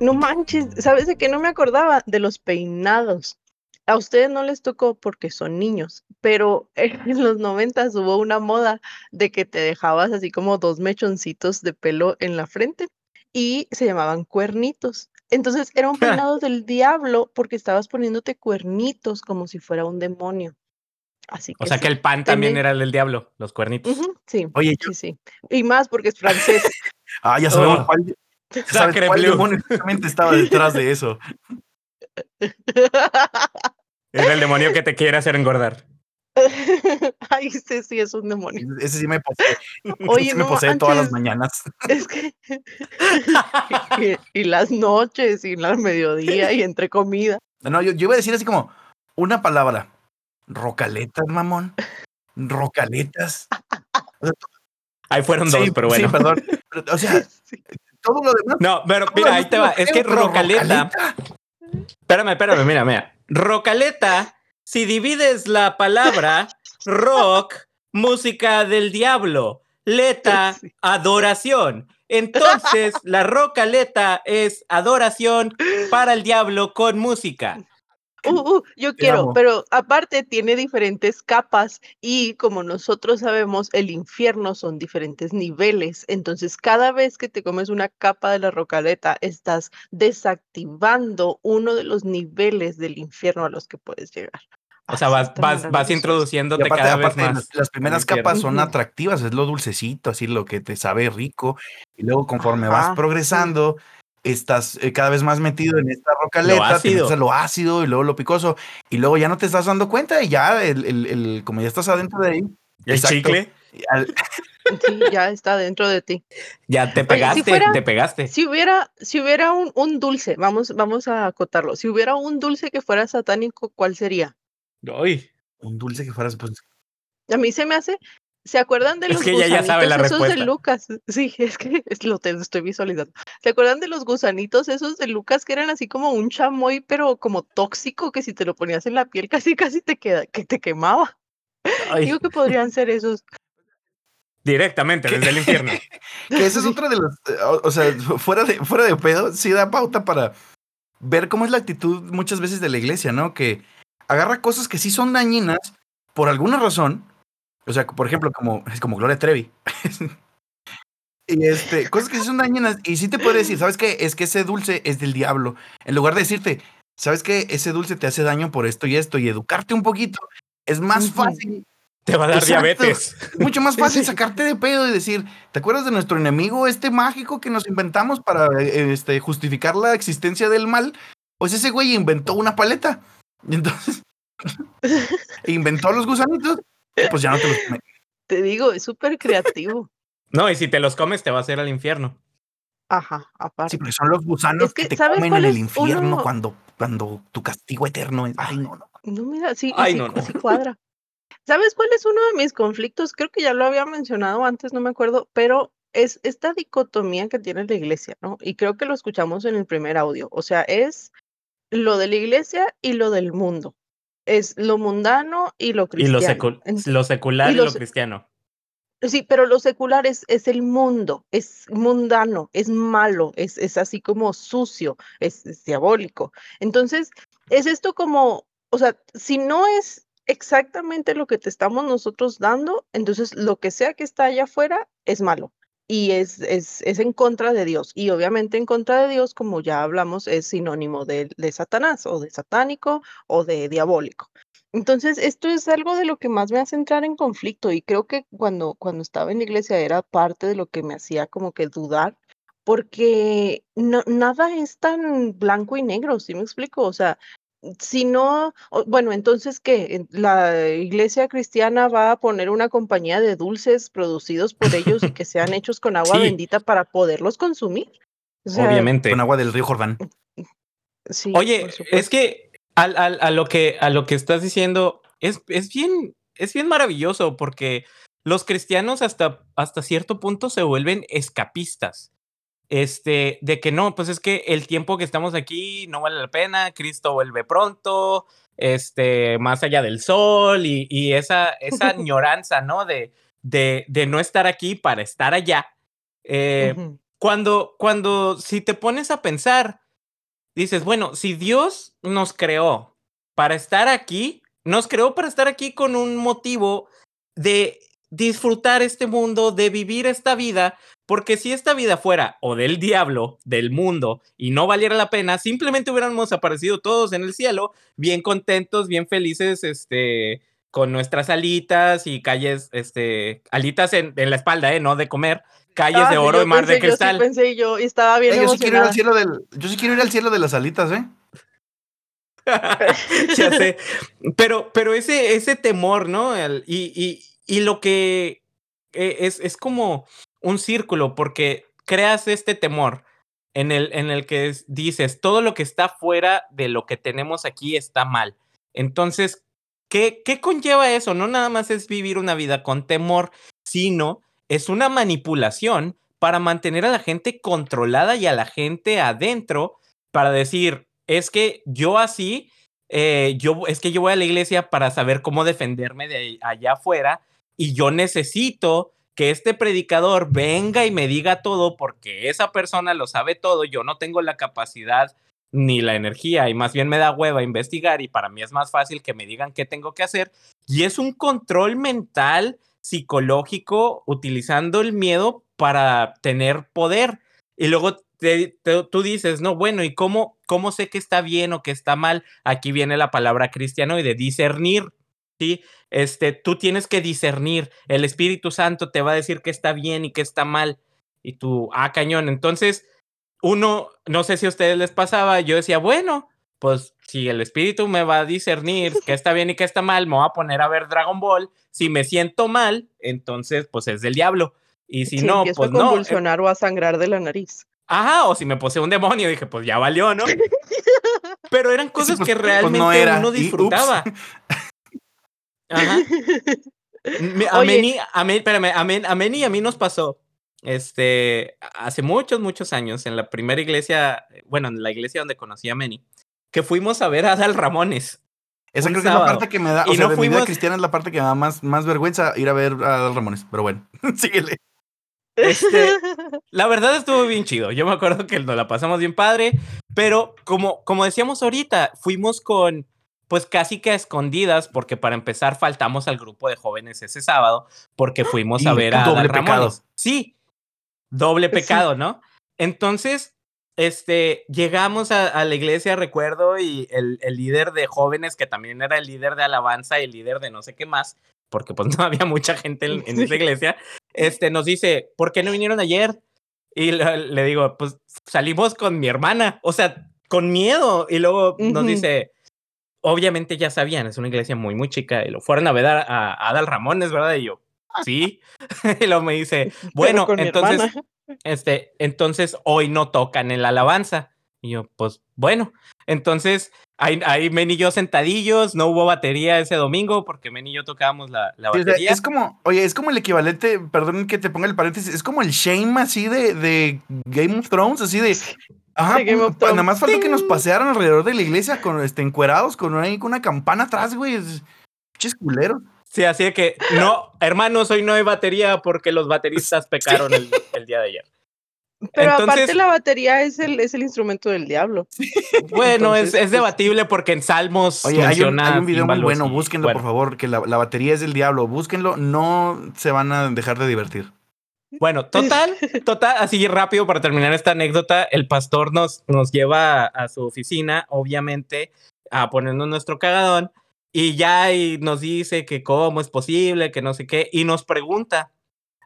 No manches, ¿sabes de qué no me acordaba? De los peinados. A ustedes no les tocó porque son niños, pero en los noventas hubo una moda de que te dejabas así como dos mechoncitos de pelo en la frente y se llamaban cuernitos. Entonces era un peinado del diablo porque estabas poniéndote cuernitos como si fuera un demonio. Así o sea que el pan también era el del diablo, los cuernitos. sí, Oye, sí, sí. Y más porque es francés. ah, ya sabemos oh. cuál, Sacre Blue. estaba detrás de eso? Era el demonio que te quiere hacer engordar. Ay, ese sí es un demonio. Ese sí me posee. Oye, me posee todas las mañanas. Es que. y, las noches, y la mediodía, y entre comida. No, yo, yo iba a decir así como una palabra. Rocaletas, mamón. Rocaletas. Ahí fueron dos, pero bueno. Sí, perdón. O sea, todo lo demás. No, pero mira, ahí te va. Es que Rocaleta. Espérame, espérame, mira, mira. Rocaleta, si divides la palabra rock, música del diablo, leta, adoración. Entonces, la rocaleta es adoración para el diablo con música. Uh, uh, yo quiero, pero aparte tiene diferentes capas y como nosotros sabemos, el infierno son diferentes niveles. Entonces, cada vez que te comes una capa de la rocaleta, estás desactivando uno de los niveles del infierno a los que puedes llegar. O sea, vas, vas, vas introduciéndote cada vez más. Las, primeras capas son atractivas, es lo dulcecito, así lo que te sabe rico. Y luego, conforme vas progresando, estás eh, cada vez más metido en esta rocaleta, lo ácido. lo ácido y luego lo picoso, y luego ya no te estás dando cuenta y ya, el, el, el como ya estás adentro de ahí. ¿El chicle? Sí, ya está dentro de ti. Ya te pegaste, te pegaste. Si hubiera, si hubiera un, un, dulce, vamos, vamos a acotarlo. Si hubiera un dulce que fuera satánico, ¿cuál sería? Un dulce que fuera. Pues... A mí se me hace ¿Se acuerdan de Es los que ella ya sabe la gusanitos esos de. Lucas? Sí, es que es lo te estoy visualizando. ¿Se acuerdan de los gusanitos esos de Lucas que eran así como un chamoy, pero como tóxico, que si te lo ponías en la piel casi casi te queda, que te quemaba? Ay, Digo que podrían ser esos. directamente ¿Qué? desde el infierno. Que esa es otra de las. eh, O, o sea, fuera de, fuera de pedo, sí da pauta para ver cómo es la actitud muchas veces de la iglesia, ¿no? Que agarra cosas que sí son dañinas por alguna razón. O sea, por ejemplo, como, es como Gloria Trevi. y este, cosas que son dañinas. Y sí te puede decir, ¿sabes qué? Es que ese dulce es del diablo. En lugar de decirte, ¿sabes qué? Ese dulce te hace daño por esto y esto. Y educarte un poquito. Es más fácil Te va a dar Exacto. diabetes. es mucho más fácil Sí. sacarte de pedo y decir, ¿te acuerdas de nuestro enemigo este mágico que nos inventamos para este, justificar la existencia del mal? Pues ese güey inventó una paleta. Y entonces inventó los gusanitos pues ya no te los comes. Te digo, es súper creativo. No, y si te los comes, te vas a ir al infierno. Ajá, aparte. Sí, porque son los gusanos Es que, que, te ¿sabes comen en el infierno uno? cuando, cuando tu castigo eterno es. Ay, no, no. No, mira, sí, Ay, sí, no, no. sí cuadra. ¿Sabes cuál es uno de mis conflictos? Creo que ya lo había mencionado antes, no me acuerdo, pero es esta dicotomía que tiene la iglesia, ¿no? Y creo que lo escuchamos en el primer audio. O sea, es lo de la iglesia y lo del mundo. Es lo mundano y lo Y lo, cristiano. secu- En- lo secular y y, lo cristiano. Sí, pero lo secular es, es el mundo, es mundano, es malo, es, es así como sucio, es, es diabólico. Entonces, es esto como, o sea, si no es exactamente lo que te estamos nosotros dando, entonces lo que sea que está allá afuera es malo y es, es, es en contra de Dios. Y obviamente en contra de Dios, como ya hablamos, es sinónimo de, de Satanás o de satánico o de diabólico. Entonces, esto es algo de lo que más me hace entrar en conflicto y creo que cuando, cuando estaba en la iglesia era parte de lo que me hacía como que dudar, porque no, nada es tan blanco y negro, ¿sí me explico? O sea, si no, bueno, entonces, ¿qué? En- ¿La iglesia cristiana va a poner una compañía de dulces producidos por ellos y que sean hechos con agua Sí. bendita para poderlos consumir? O sea, Obviamente. Con agua del río Jordán. sí, Oye, es que al- al- a, lo que a lo que estás diciendo es, es bien es bien maravilloso porque los cristianos hasta, hasta cierto punto se vuelven escapistas. Este, de que no, pues es que el tiempo que estamos aquí no vale la pena, Cristo vuelve pronto, este, más allá del sol y, y esa, esa añoranza, ¿no? De, de, de no estar aquí para estar allá. Eh, cuando, cuando, si te pones a pensar, dices, bueno, si Dios nos creó para estar aquí, nos creó para estar aquí con un motivo de disfrutar este mundo, de vivir esta vida, porque si esta vida fuera o del diablo, del mundo, y no valiera la pena, simplemente hubiéramos aparecido todos en el cielo, bien contentos, bien felices, este, con nuestras alitas y calles, este, alitas en, en la espalda, ¿eh? No de comer, calles Ah, de oro y mar de cristal. Yo sí pensé yo y estaba bien Eh, yo sí quiero ir al cielo del. Yo sí quiero ir al cielo de las alitas, ¿eh? ya sé. Pero, pero ese, ese temor, ¿no? El- y, y, y lo que eh, es, es como un círculo, porque creas este temor en el, en el que es- dices, todo lo que está fuera de lo que tenemos aquí está mal. Entonces, ¿qué, ¿qué conlleva eso? No nada más es vivir una vida con temor, sino es una manipulación para mantener a la gente controlada y a la gente adentro para decir, es que yo así, eh, yo, es que yo voy a la iglesia para saber cómo defenderme de allá afuera y yo necesito que este predicador venga y me diga todo porque esa persona lo sabe todo, yo no tengo la capacidad ni la energía y más bien me da hueva investigar y para mí es más fácil que me digan qué tengo que hacer. Y es un control mental psicológico utilizando el miedo para tener poder. Y luego tú dices, no, bueno, ¿y cómo, cómo sé que está bien o que está mal? Aquí viene la palabra cristiano y de discernir, ¿sí? Este, tú tienes que discernir, el Espíritu Santo te va a decir que está bien y que está mal, y tú, ah, cañón, entonces, uno, no sé si a ustedes les pasaba, yo decía, bueno, pues si el Espíritu me va a discernir que está bien y que está mal, me voy a poner a ver Dragon Ball, si me siento mal, entonces, pues es del diablo, y si Sí, no, pues a no, eh, convulsionar o a sangrar de la nariz. Ajá, o si me posee un demonio, dije, pues ya valió, ¿no? Pero eran cosas pues- que pues realmente no era, uno disfrutaba. Ajá. Me- A. Meni, a Meni- espérame, a a Meni y a mí nos pasó. Este, hace muchos, muchos años, en la primera iglesia, bueno, en la iglesia donde conocí a Meni, que fuimos a ver a Dal Ramones. Esa creo que es la parte que me da, o Y sea, no de mi vida fuimos- cristiana es la parte que me da más, más vergüenza ir a ver a Dal Ramones, pero bueno, síguele. Este, la verdad estuvo bien chido. Yo me acuerdo que nos la pasamos bien padre, pero como, como decíamos ahorita, fuimos con, pues casi que a escondidas, porque para empezar faltamos al grupo de jóvenes ese sábado, porque fuimos a ver a doble Adal pecado. Ramones. Sí, doble Sí. pecado, ¿no? Entonces, este, llegamos a, a la iglesia, recuerdo, y el, el líder de jóvenes, que también era el líder de alabanza y el líder de no sé qué más, porque pues no había mucha gente en, en esa iglesia, este, nos dice, ¿por qué no vinieron ayer? Y le, le digo, pues salimos con mi hermana, o sea, con miedo. Y luego nos dice, obviamente ya sabían, es una iglesia muy, muy chica, y lo fueron a ver a, a- a Adal Ramones, ¿verdad? Y yo, sí. y luego me dice, bueno, entonces, este, entonces hoy no tocan en la alabanza. Y yo, pues bueno, entonces ahí, ahí Men y yo sentadillos, no hubo batería ese domingo porque Men y yo tocábamos la, la Sí, o sea, batería. es como, oye, es como el equivalente, perdón que te ponga el paréntesis, es como el shame así de, de Game of Thrones, así de. Ajá, De Game pu- of pa- nada más faltó que nos pasearan alrededor de la iglesia con este encuerados, con ahí con una campana atrás, güey. es- Pinches culeros. Sí, así de que, no, hermanos, hoy no hay batería porque los bateristas pecaron el, el día de ayer. Pero aparte la batería es el, es el instrumento del diablo. Bueno, es, Entonces, es pues, debatible porque en Salmos Oye, hay un, hay un video muy bueno, búsquenlo, bueno. por favor, que la, la batería es del diablo. Búsquenlo, no se van a dejar de divertir. Bueno, total, total, así rápido para terminar esta anécdota, el pastor nos, nos lleva a, a su oficina, obviamente, a ponernos nuestro cagadón, y ya y nos dice que cómo es posible, que no sé qué, y nos pregunta,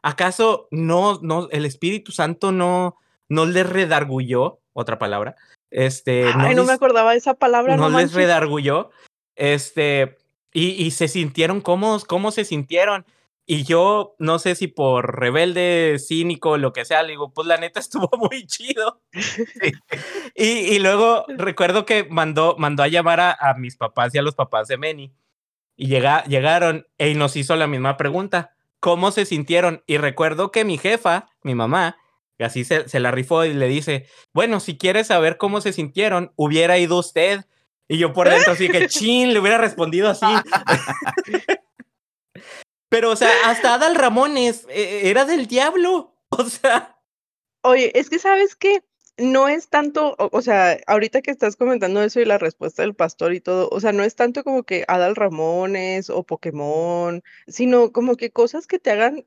¿acaso no, no, el Espíritu Santo no, no les redargulló, otra palabra, este, Ay, no me les- acordaba de esa palabra. no No, les redargulló. Este, y, y se sintieron cómodos, ¿cómo se sintieron? Y yo no sé si por rebelde, cínico, lo que sea, le digo, pues la neta estuvo muy chido. y, y luego recuerdo que mandó, mandó a llamar a, a mis papás y a los papás de Meni. Y llega, llegaron y nos hizo la misma pregunta. ¿Cómo se sintieron? Y recuerdo que mi jefa, mi mamá, y así se, se la rifó y le dice, bueno, si quieres saber cómo se sintieron, hubiera ido usted. Y yo por dentro así que, chin, le hubiera respondido así. Pero, o sea, hasta Adal Ramones eh, era del diablo. O sea, Oye, es que sabes que no es tanto, o, o sea, ahorita que estás comentando eso y la respuesta del pastor y todo, o sea, no es tanto como que Adal Ramones o Pokémon, sino como que cosas que te hagan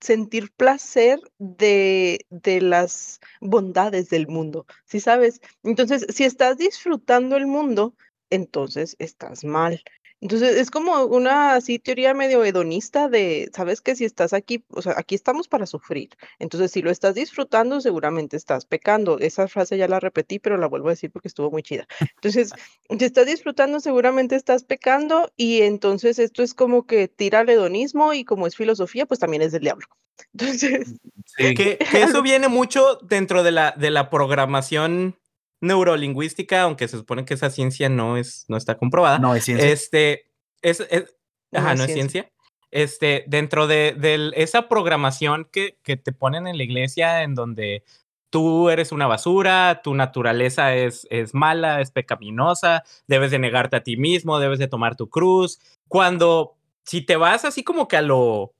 sentir placer de, de las bondades del mundo, ¿sí sabes? Entonces, si estás disfrutando el mundo, entonces estás mal. Entonces, es como una así teoría medio hedonista de, sabes que si estás aquí, o sea, aquí estamos para sufrir. Entonces, si lo estás disfrutando, seguramente estás pecando. Esa frase ya la repetí, pero la vuelvo a decir porque estuvo muy chida. Entonces, si estás disfrutando, seguramente estás pecando y entonces esto es como que tira al hedonismo y como es filosofía, pues también es del diablo. Entonces, Sí. que, que eso viene mucho dentro de la, de la programación neurolingüística, aunque se supone que esa ciencia no, es, no está comprobada. No, es ciencia. Este, es, es- No ajá, es no es ciencia. ciencia. Este, dentro de, del- esa programación que, que te ponen en la iglesia en donde tú eres una basura, tu naturaleza es, es mala, es pecaminosa, debes de negarte a ti mismo, debes de tomar tu cruz. Cuando, si te vas así como que a lo,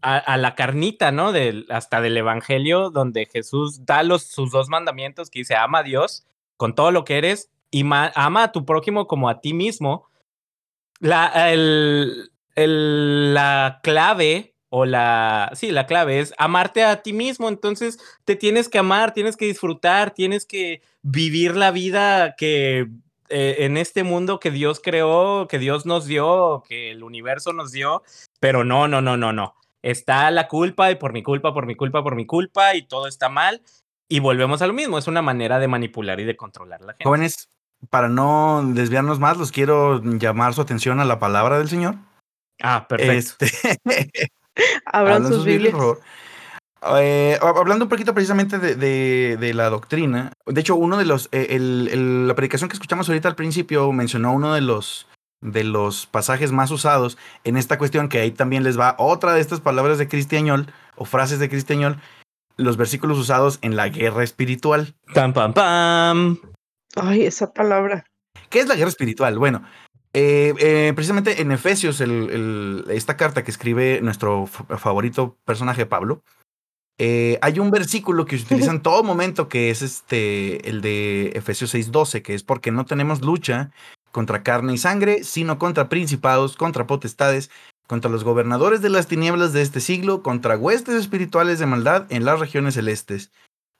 a, a la carnita, ¿no? Del, hasta del Evangelio, donde Jesús da los, sus dos mandamientos que dice, ama a Dios con todo lo que eres y ma- ama a tu prójimo como a ti mismo. La, el, el- la clave o la, sí, la clave es amarte a ti mismo. Entonces te tienes que amar, tienes que disfrutar, tienes que vivir la vida que eh, en este mundo que Dios creó, que Dios nos dio, que el universo nos dio. Pero no, no, no, no, no. Está la culpa y por mi culpa, por mi culpa, por mi culpa y todo está mal. Y volvemos a lo mismo, es una manera de manipular y de controlar a la gente. Jóvenes, para no desviarnos más, los quiero llamar su atención a la palabra del Señor. Ah, perfecto. Este, abran Hablan sus Biblias. por favor. Eh, hab- hablando un poquito precisamente de, de- de la doctrina, de hecho, uno de los, eh, el- el- la predicación que escuchamos ahorita al principio mencionó uno de los, de los pasajes más usados en esta cuestión, que ahí también les va otra de estas palabras de Cristiañol o frases de Cristiañol, los versículos usados en la guerra espiritual. Pam, pam, pam. Ay, esa palabra. ¿Qué es la guerra espiritual? Bueno, eh, eh, precisamente en Efesios, el, el, esta carta que escribe nuestro favorito personaje Pablo, eh, hay un versículo que se utiliza en todo momento que es este, el de Efesios 6:12, que es porque no tenemos lucha contra carne y sangre, sino contra principados, contra potestades, contra los gobernadores de las tinieblas de este siglo, contra huestes espirituales de maldad en las regiones celestes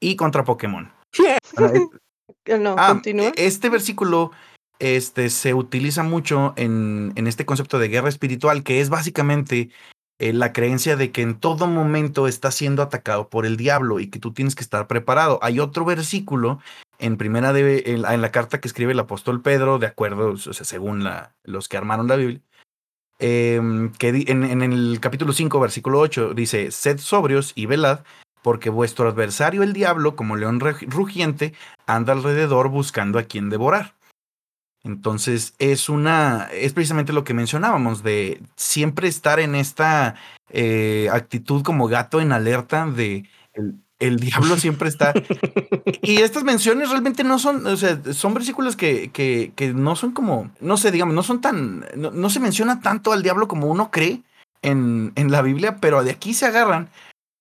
y contra Pokémon. no, ah, continúa. Este versículo este, se utiliza mucho en, en, este concepto de guerra espiritual, que es básicamente eh, la creencia de que en todo momento está siendo atacado por el diablo y que tú tienes que estar preparado. Hay otro versículo en primera de, en, la, carta que escribe el apóstol Pedro, de acuerdo, o sea, según la, los que armaron la Biblia, em, que en, el capítulo 5, versículo 8, dice, sed sobrios y velad, porque vuestro adversario el diablo, como león rugiente, anda alrededor buscando a quien devorar. Entonces es una, es precisamente lo que mencionábamos, de siempre estar en esta eh, actitud como gato en alerta de el diablo siempre está. y estas menciones realmente no son, o sea, son versículos que, que, que no son como, no sé, digamos, no son tan, no, no, se menciona tanto al diablo como uno cree en, en la Biblia, pero de aquí se agarran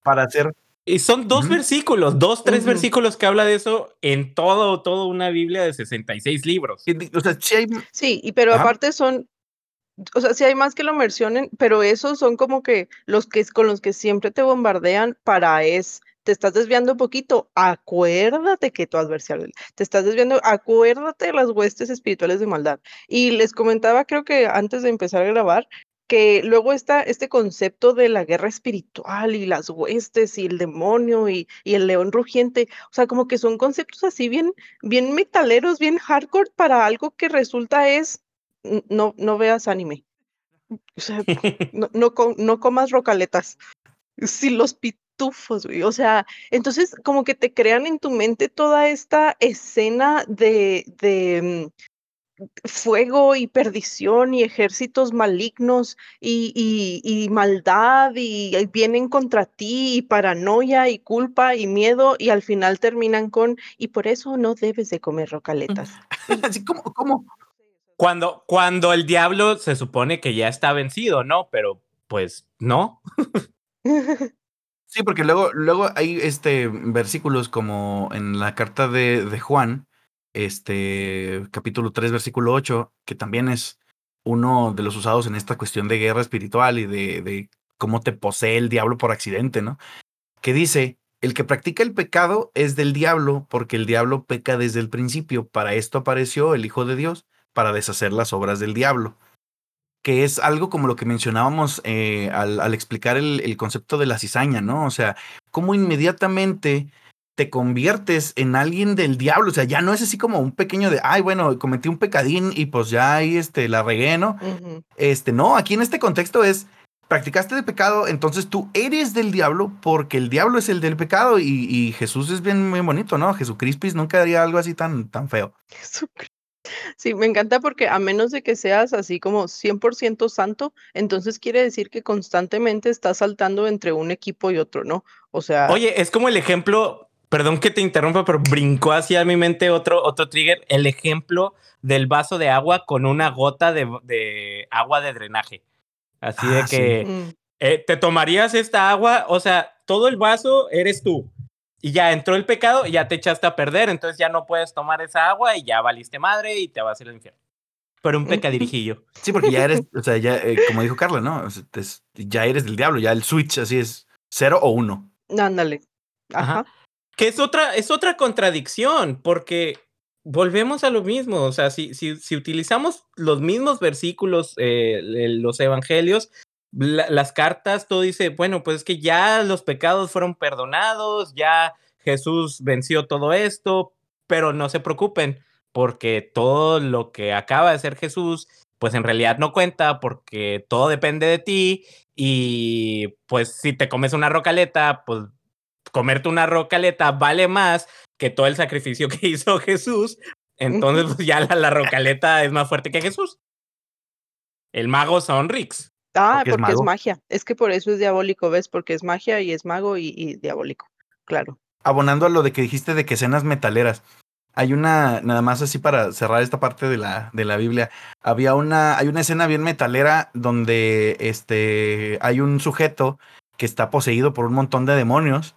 para hacer y son dos versículos, dos, tres versículos que habla de eso en todo, toda una Biblia de 66 libros. O sea, sí, hay... sí y pero aparte son, o sea, sí hay más que lo mencionen, pero esos son como que los que con los que siempre te bombardean para es te estás desviando un poquito, acuérdate que tu adversario, te estás desviando, acuérdate de las huestes espirituales de maldad. Y les comentaba, creo que antes de empezar a grabar, que luego está este concepto de la guerra espiritual y las huestes y el demonio y, y, el león rugiente, o sea, como que son conceptos así bien, bien metaleros, bien hardcore para algo que resulta es, no, no veas anime. O sea, no, no, no comas rocaletas. Si los pitufos, güey. O sea, entonces como que te crean en tu mente toda esta escena de, de mm, fuego y perdición y ejércitos malignos y, y, maldad y, vienen contra ti y paranoia y culpa y miedo y al final terminan con y por eso no debes de comer rocaletas. Así como, como cuando, cuando el diablo se supone que ya está vencido, ¿no? Pero pues no. sí, porque luego, luego hay este versículos como en la carta de, de Juan, este capítulo 3, versículo 8, que también es uno de los usados en esta cuestión de guerra espiritual y de, de cómo te posee el diablo por accidente, ¿no? Que dice, el que practica el pecado es del diablo, porque el diablo peca desde el principio. Para esto apareció el Hijo de Dios, para deshacer las obras del diablo. Que es algo como lo que mencionábamos eh, al, al, explicar el, el, concepto de la cizaña, ¿no? O sea, cómo inmediatamente te conviertes en alguien del diablo. O sea, ya no es así como un pequeño de, ay, bueno, cometí un pecadín y pues ya ahí este, la regué, ¿no? Este, no, aquí en este contexto es, practicaste de pecado, entonces tú eres del diablo porque el diablo es el del pecado y, y Jesús es bien muy bonito, ¿no? Jesucristo nunca haría algo así tan, tan feo. Sí, me encanta porque a menos de que seas así como 100% santo, entonces quiere decir que constantemente estás saltando entre un equipo y otro, ¿no? O sea... Oye, es como el ejemplo perdón que te interrumpa, pero brincó hacia mi mente otro, otro trigger, el ejemplo del vaso de agua con una gota de, de agua de drenaje. Así de ah, que mm. eh, te tomarías esta agua, o sea, todo el vaso eres tú. Y ya entró el pecado y ya te echaste a perder, entonces ya no puedes tomar esa agua y ya valiste madre y te vas a ir al infierno. Pero un pecadirijillo. Sí, porque ya eres, o sea, ya, eh, como dijo Carla, ¿no? ya eres del diablo, ya el switch así es cero o uno. Ándale. Ajá. Que es otra, es otra contradicción, porque volvemos a lo mismo. O sea, si, si, si utilizamos los mismos versículos, eh, los evangelios, las cartas, todo dice, bueno, pues es que ya los pecados fueron perdonados, ya Jesús venció todo esto, pero no se preocupen, porque todo lo que acaba de ser Jesús, pues en realidad no cuenta, porque todo depende de ti, y pues si te comes una rocaleta, pues comerte una rocaleta vale más que todo el sacrificio que hizo Jesús, entonces pues ya la, rocaleta es más fuerte que Jesús. el mago Sonrix. Ah, Porque es porque es, mago. magia. Es que por eso es diabólico, ¿ves? Porque es magia y es mago y, y diabólico. Claro. Abonando a lo de que dijiste de que escenas metaleras. Hay una, nada más así para cerrar esta parte de la, de la Biblia. Había una, hay una escena bien metalera donde este hay un sujeto que está poseído por un montón de demonios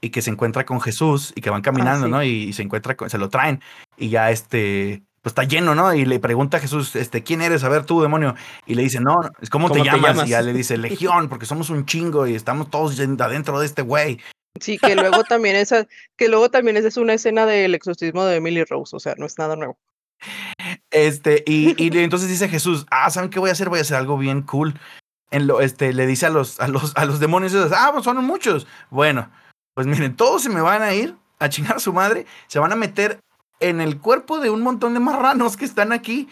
y que se encuentra con Jesús y que van caminando, sí. ¿no? Y, se encuentra con, se lo traen y ya este pues está lleno, ¿no? Y le pregunta a Jesús, este, ¿quién eres? A ver tú, demonio. Y le dice, no, ¿cómo, te, ¿Cómo te llamas? llamas? Y ya le dice, Legión, porque somos un chingo y estamos todos adentro de este güey. Sí, que luego también esa, que luego también esa es una escena del exorcismo de Emily Rose, o sea, no es nada nuevo. Este, y, y entonces dice Jesús, ah, ¿saben qué voy a hacer? Voy a hacer algo bien cool. En lo, este, le dice a los, a los, a los demonios, esos, ah, pues son muchos. Bueno, pues miren, todos se me van a ir a chingar a su madre, se van a meter en el cuerpo de un montón de marranos que están aquí.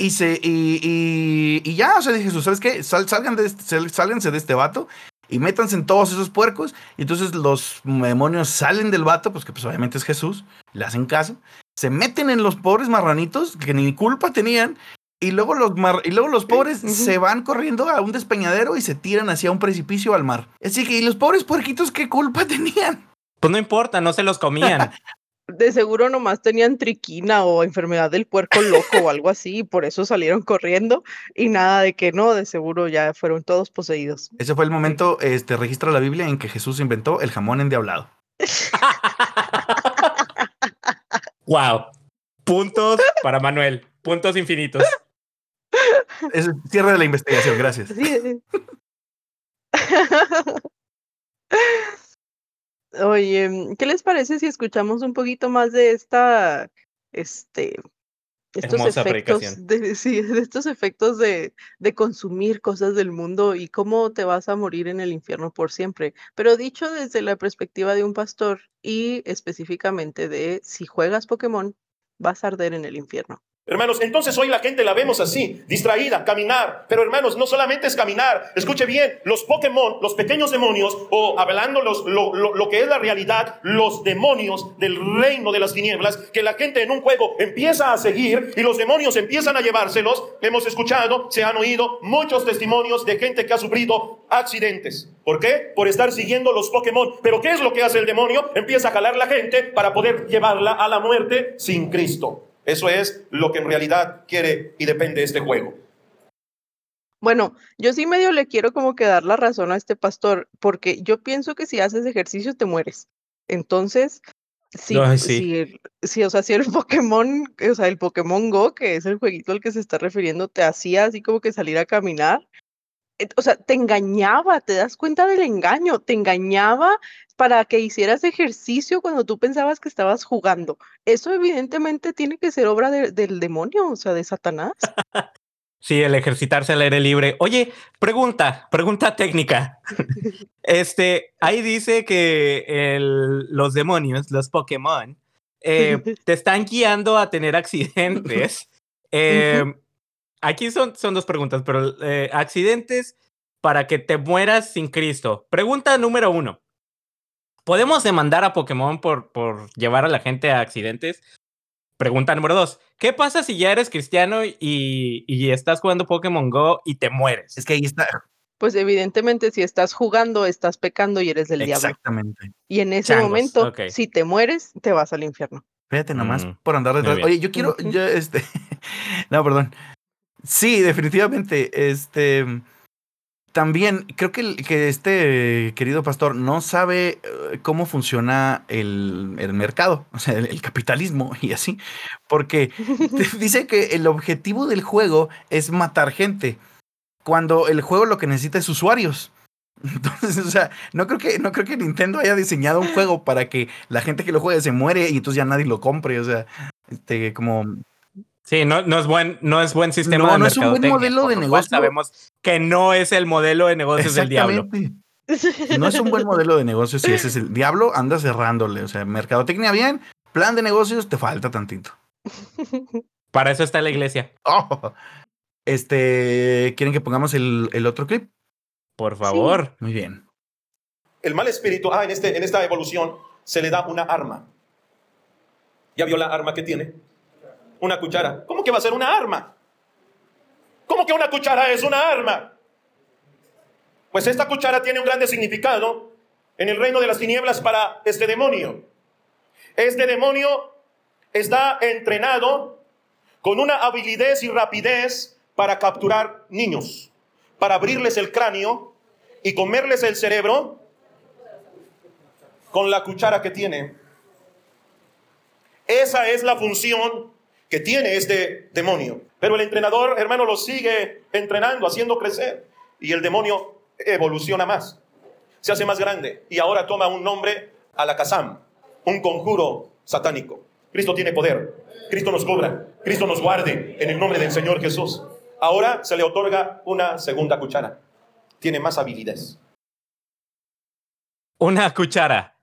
Y se, y, y, y ya, o sea, dije Jesús, ¿sabes qué? Sal- salgan de este, sal- sálganse de este vato y métanse en todos esos puercos. Y entonces los demonios salen del vato, pues que pues obviamente es Jesús, le hacen caso se meten en los pobres marranitos que ni culpa tenían y luego los mar- y luego los pobres se van corriendo a un despeñadero y se tiran hacia un precipicio al mar. Así que y los pobres puerquitos qué culpa tenían. Pues no importa, no se los comían. De seguro nomás tenían triquina o enfermedad del puerco loco o algo así, y por eso salieron corriendo y nada de que no, de seguro ya fueron todos poseídos. Ese fue el momento este registra la Biblia en que Jesús inventó el jamón endiablado. wow. Puntos para Manuel. Puntos infinitos. Es el cierre de la investigación, gracias. Sí. Oye, ¿qué les parece si escuchamos un poquito más de esta, este, estos Hermosa efectos, predicación. de, sí, de estos efectos de, de consumir cosas del mundo y cómo te vas a morir en el infierno por siempre? Pero dicho desde la perspectiva de un pastor y específicamente de si juegas Pokémon, vas a arder en el infierno. Hermanos, entonces hoy la gente la vemos así, distraída, caminar. Pero hermanos, no solamente es caminar. Escuche bien, los Pokémon, los pequeños demonios, o hablando los, lo, lo- lo que es la realidad, los demonios del reino de las tinieblas, que la gente en un juego empieza a seguir y los demonios empiezan a llevárselos. Hemos escuchado, se han oído muchos testimonios de gente que ha sufrido accidentes. ¿Por qué? Por estar siguiendo los Pokémon. Pero ¿qué es lo que hace el demonio? Empieza a jalar la gente para poder llevarla a la muerte sin Cristo. Eso es lo que en realidad quiere y depende de este juego. Bueno, yo sí medio le quiero como que dar la razón a este pastor, porque yo pienso que si haces ejercicio te mueres. Entonces, si, Ay, sí. si, el- si, o sea, si el Pokémon, o sea, el Pokémon Go, que es el jueguito al que se está refiriendo, te hacía así como que salir a caminar, o sea, te engañaba, te das cuenta del engaño, te engañaba para que hicieras ejercicio cuando tú pensabas que estabas jugando. Eso evidentemente tiene que ser obra de- del demonio, o sea, de Satanás. Sí, el ejercitarse al aire libre. Oye, pregunta, pregunta técnica. Este, ahí dice que el- los demonios, los Pokémon, eh, te están guiando a tener accidentes. Eh, Aquí son, son dos preguntas, pero eh, accidentes para que te mueras sin Cristo. Pregunta número uno. ¿Podemos demandar a Pokémon por, por llevar a la gente a accidentes? Pregunta número dos. ¿Qué pasa si ya eres cristiano y, y estás jugando Pokémon Go y te mueres? Es que ahí está. Pues evidentemente si estás jugando, estás pecando y eres del diablo. Exactamente. Y en ese Changos, momento, si te mueres, te vas al infierno. Fíjate nomás Mm, por andar detrás. Oye, yo quiero, yo, este, no, perdón. Sí, definitivamente, este, también creo que, que este querido pastor no sabe eh, cómo funciona el, el mercado, o sea, el, el capitalismo y así, porque dice que el objetivo del juego es matar gente, cuando el juego lo que necesita es usuarios. Entonces, o sea, no creo que no creo que Nintendo haya diseñado un juego para que la gente que lo juegue se muere y entonces ya nadie lo compre, o sea, este como Sí, no, no, es, buen, no es buen sistema No, de no es un buen modelo de negocio. Sabemos que no es el modelo de negocios del diablo. No es un buen modelo de negocio si ese es el diablo, anda cerrándole, o sea, mercadotecnia bien, plan de negocios te falta tantito. Para eso está la iglesia. Oh. Este, ¿quieren que pongamos el, el otro clip? Por favor. Muy bien. El mal espíritu, ah, en, este, en esta evolución se le da una arma. ¿Ya vio la arma que tiene? Una cuchara. ¿Cómo que va a ser una arma? ¿Cómo que una cuchara es una arma? Pues esta cuchara tiene un grande significado en el reino de las tinieblas para este demonio. Este demonio está entrenado con una habilidad y rapidez para capturar niños, para abrirles el cráneo y comerles el cerebro con la cuchara que tiene. Esa es la función que tiene este demonio. Pero el entrenador, hermano, lo sigue entrenando, haciendo crecer. Y el demonio evoluciona más, se hace más grande. Y ahora toma un nombre, Alakazam, un conjuro satánico. Cristo tiene poder. Cristo nos cobra. Cristo nos guarde en el nombre del Señor Jesús. Ahora se le otorga una segunda cuchara. Tiene más habilidades. Una cuchara.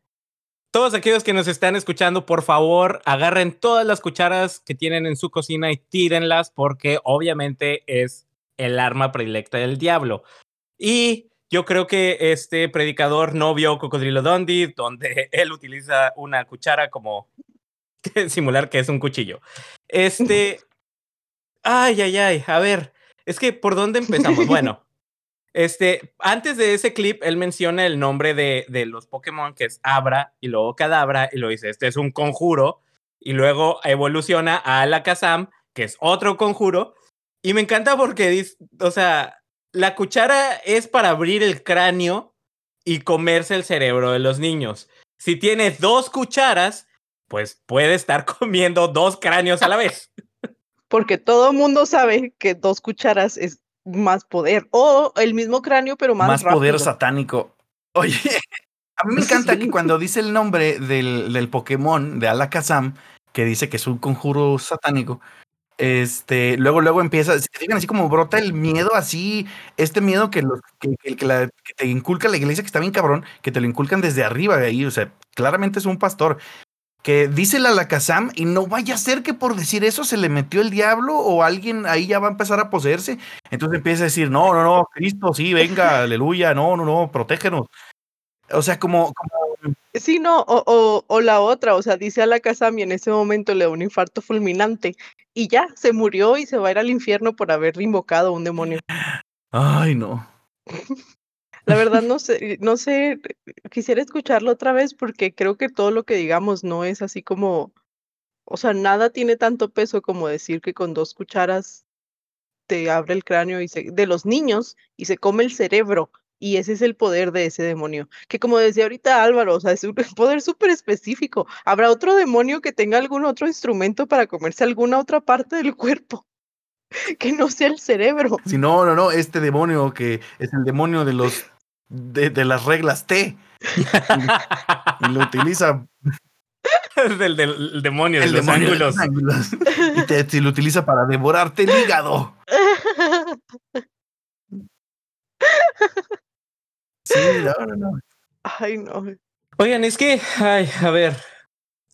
Todos aquellos que nos están escuchando, por favor, agarren todas las cucharas que tienen en su cocina y tírenlas porque obviamente es el arma predilecta del diablo. Y yo creo que este predicador no vio Cocodrilo Dundee, donde él utiliza una cuchara como simular que es un cuchillo. Este. Ay, ay, ay. A ver, es que ¿por dónde empezamos? Bueno, este, antes de ese clip, él menciona el nombre de, de los Pokémon, que es Abra, y luego Cadabra, y lo dice, este es un conjuro, y luego evoluciona a Alakazam, que es otro conjuro, y me encanta porque dice, o sea, la cuchara es para abrir el cráneo y comerse el cerebro de los niños. Si tienes dos cucharas, pues puede estar comiendo dos cráneos a la vez. Porque todo mundo sabe que dos cucharas es más poder. O el mismo cráneo, pero más, Más rápido. poder satánico. Oye, a mí me encanta que cuando dice el nombre del, del Pokémon de Alakazam, que dice que es un conjuro satánico, este, luego, luego empieza, se fijan así como brota el miedo, así, este miedo que, los, que, que- que la- que te inculca la iglesia, que está bien cabrón, que te lo inculcan desde arriba de ahí, o sea, claramente es un pastor. Que dice el Alakazam y no vaya a ser que por decir eso se le metió el diablo o alguien ahí ya va a empezar a poseerse. Entonces empieza a decir, no, no, no, Cristo, sí, venga, aleluya, no, no, no, protégenos. O sea, como, como Sí, no, o, o, o la otra, o sea, dice a la Kazami en ese momento le da un infarto fulminante y ya, se murió y se va a ir al infierno por haber invocado a un demonio. ay, no. La verdad no sé, no sé, quisiera escucharlo otra vez porque creo que todo lo que digamos no es así como, o sea, nada tiene tanto peso como decir que con dos cucharas te abre el cráneo y se, de los niños y se come el cerebro. Y ese es el poder de ese demonio. Que como decía ahorita Álvaro, o sea, es un poder súper específico. ¿Habrá otro demonio que tenga algún otro instrumento para comerse alguna otra parte del cuerpo? Que no sea el cerebro. Si no, no, no, este demonio que es el demonio de los de, de las reglas T y lo utiliza del, del- el demonio de el los demonio ángulos. los ángulos y te, te lo utiliza para devorarte el hígado. Sí, no, no, no. Ay, no. Oigan, es que, ay, a ver,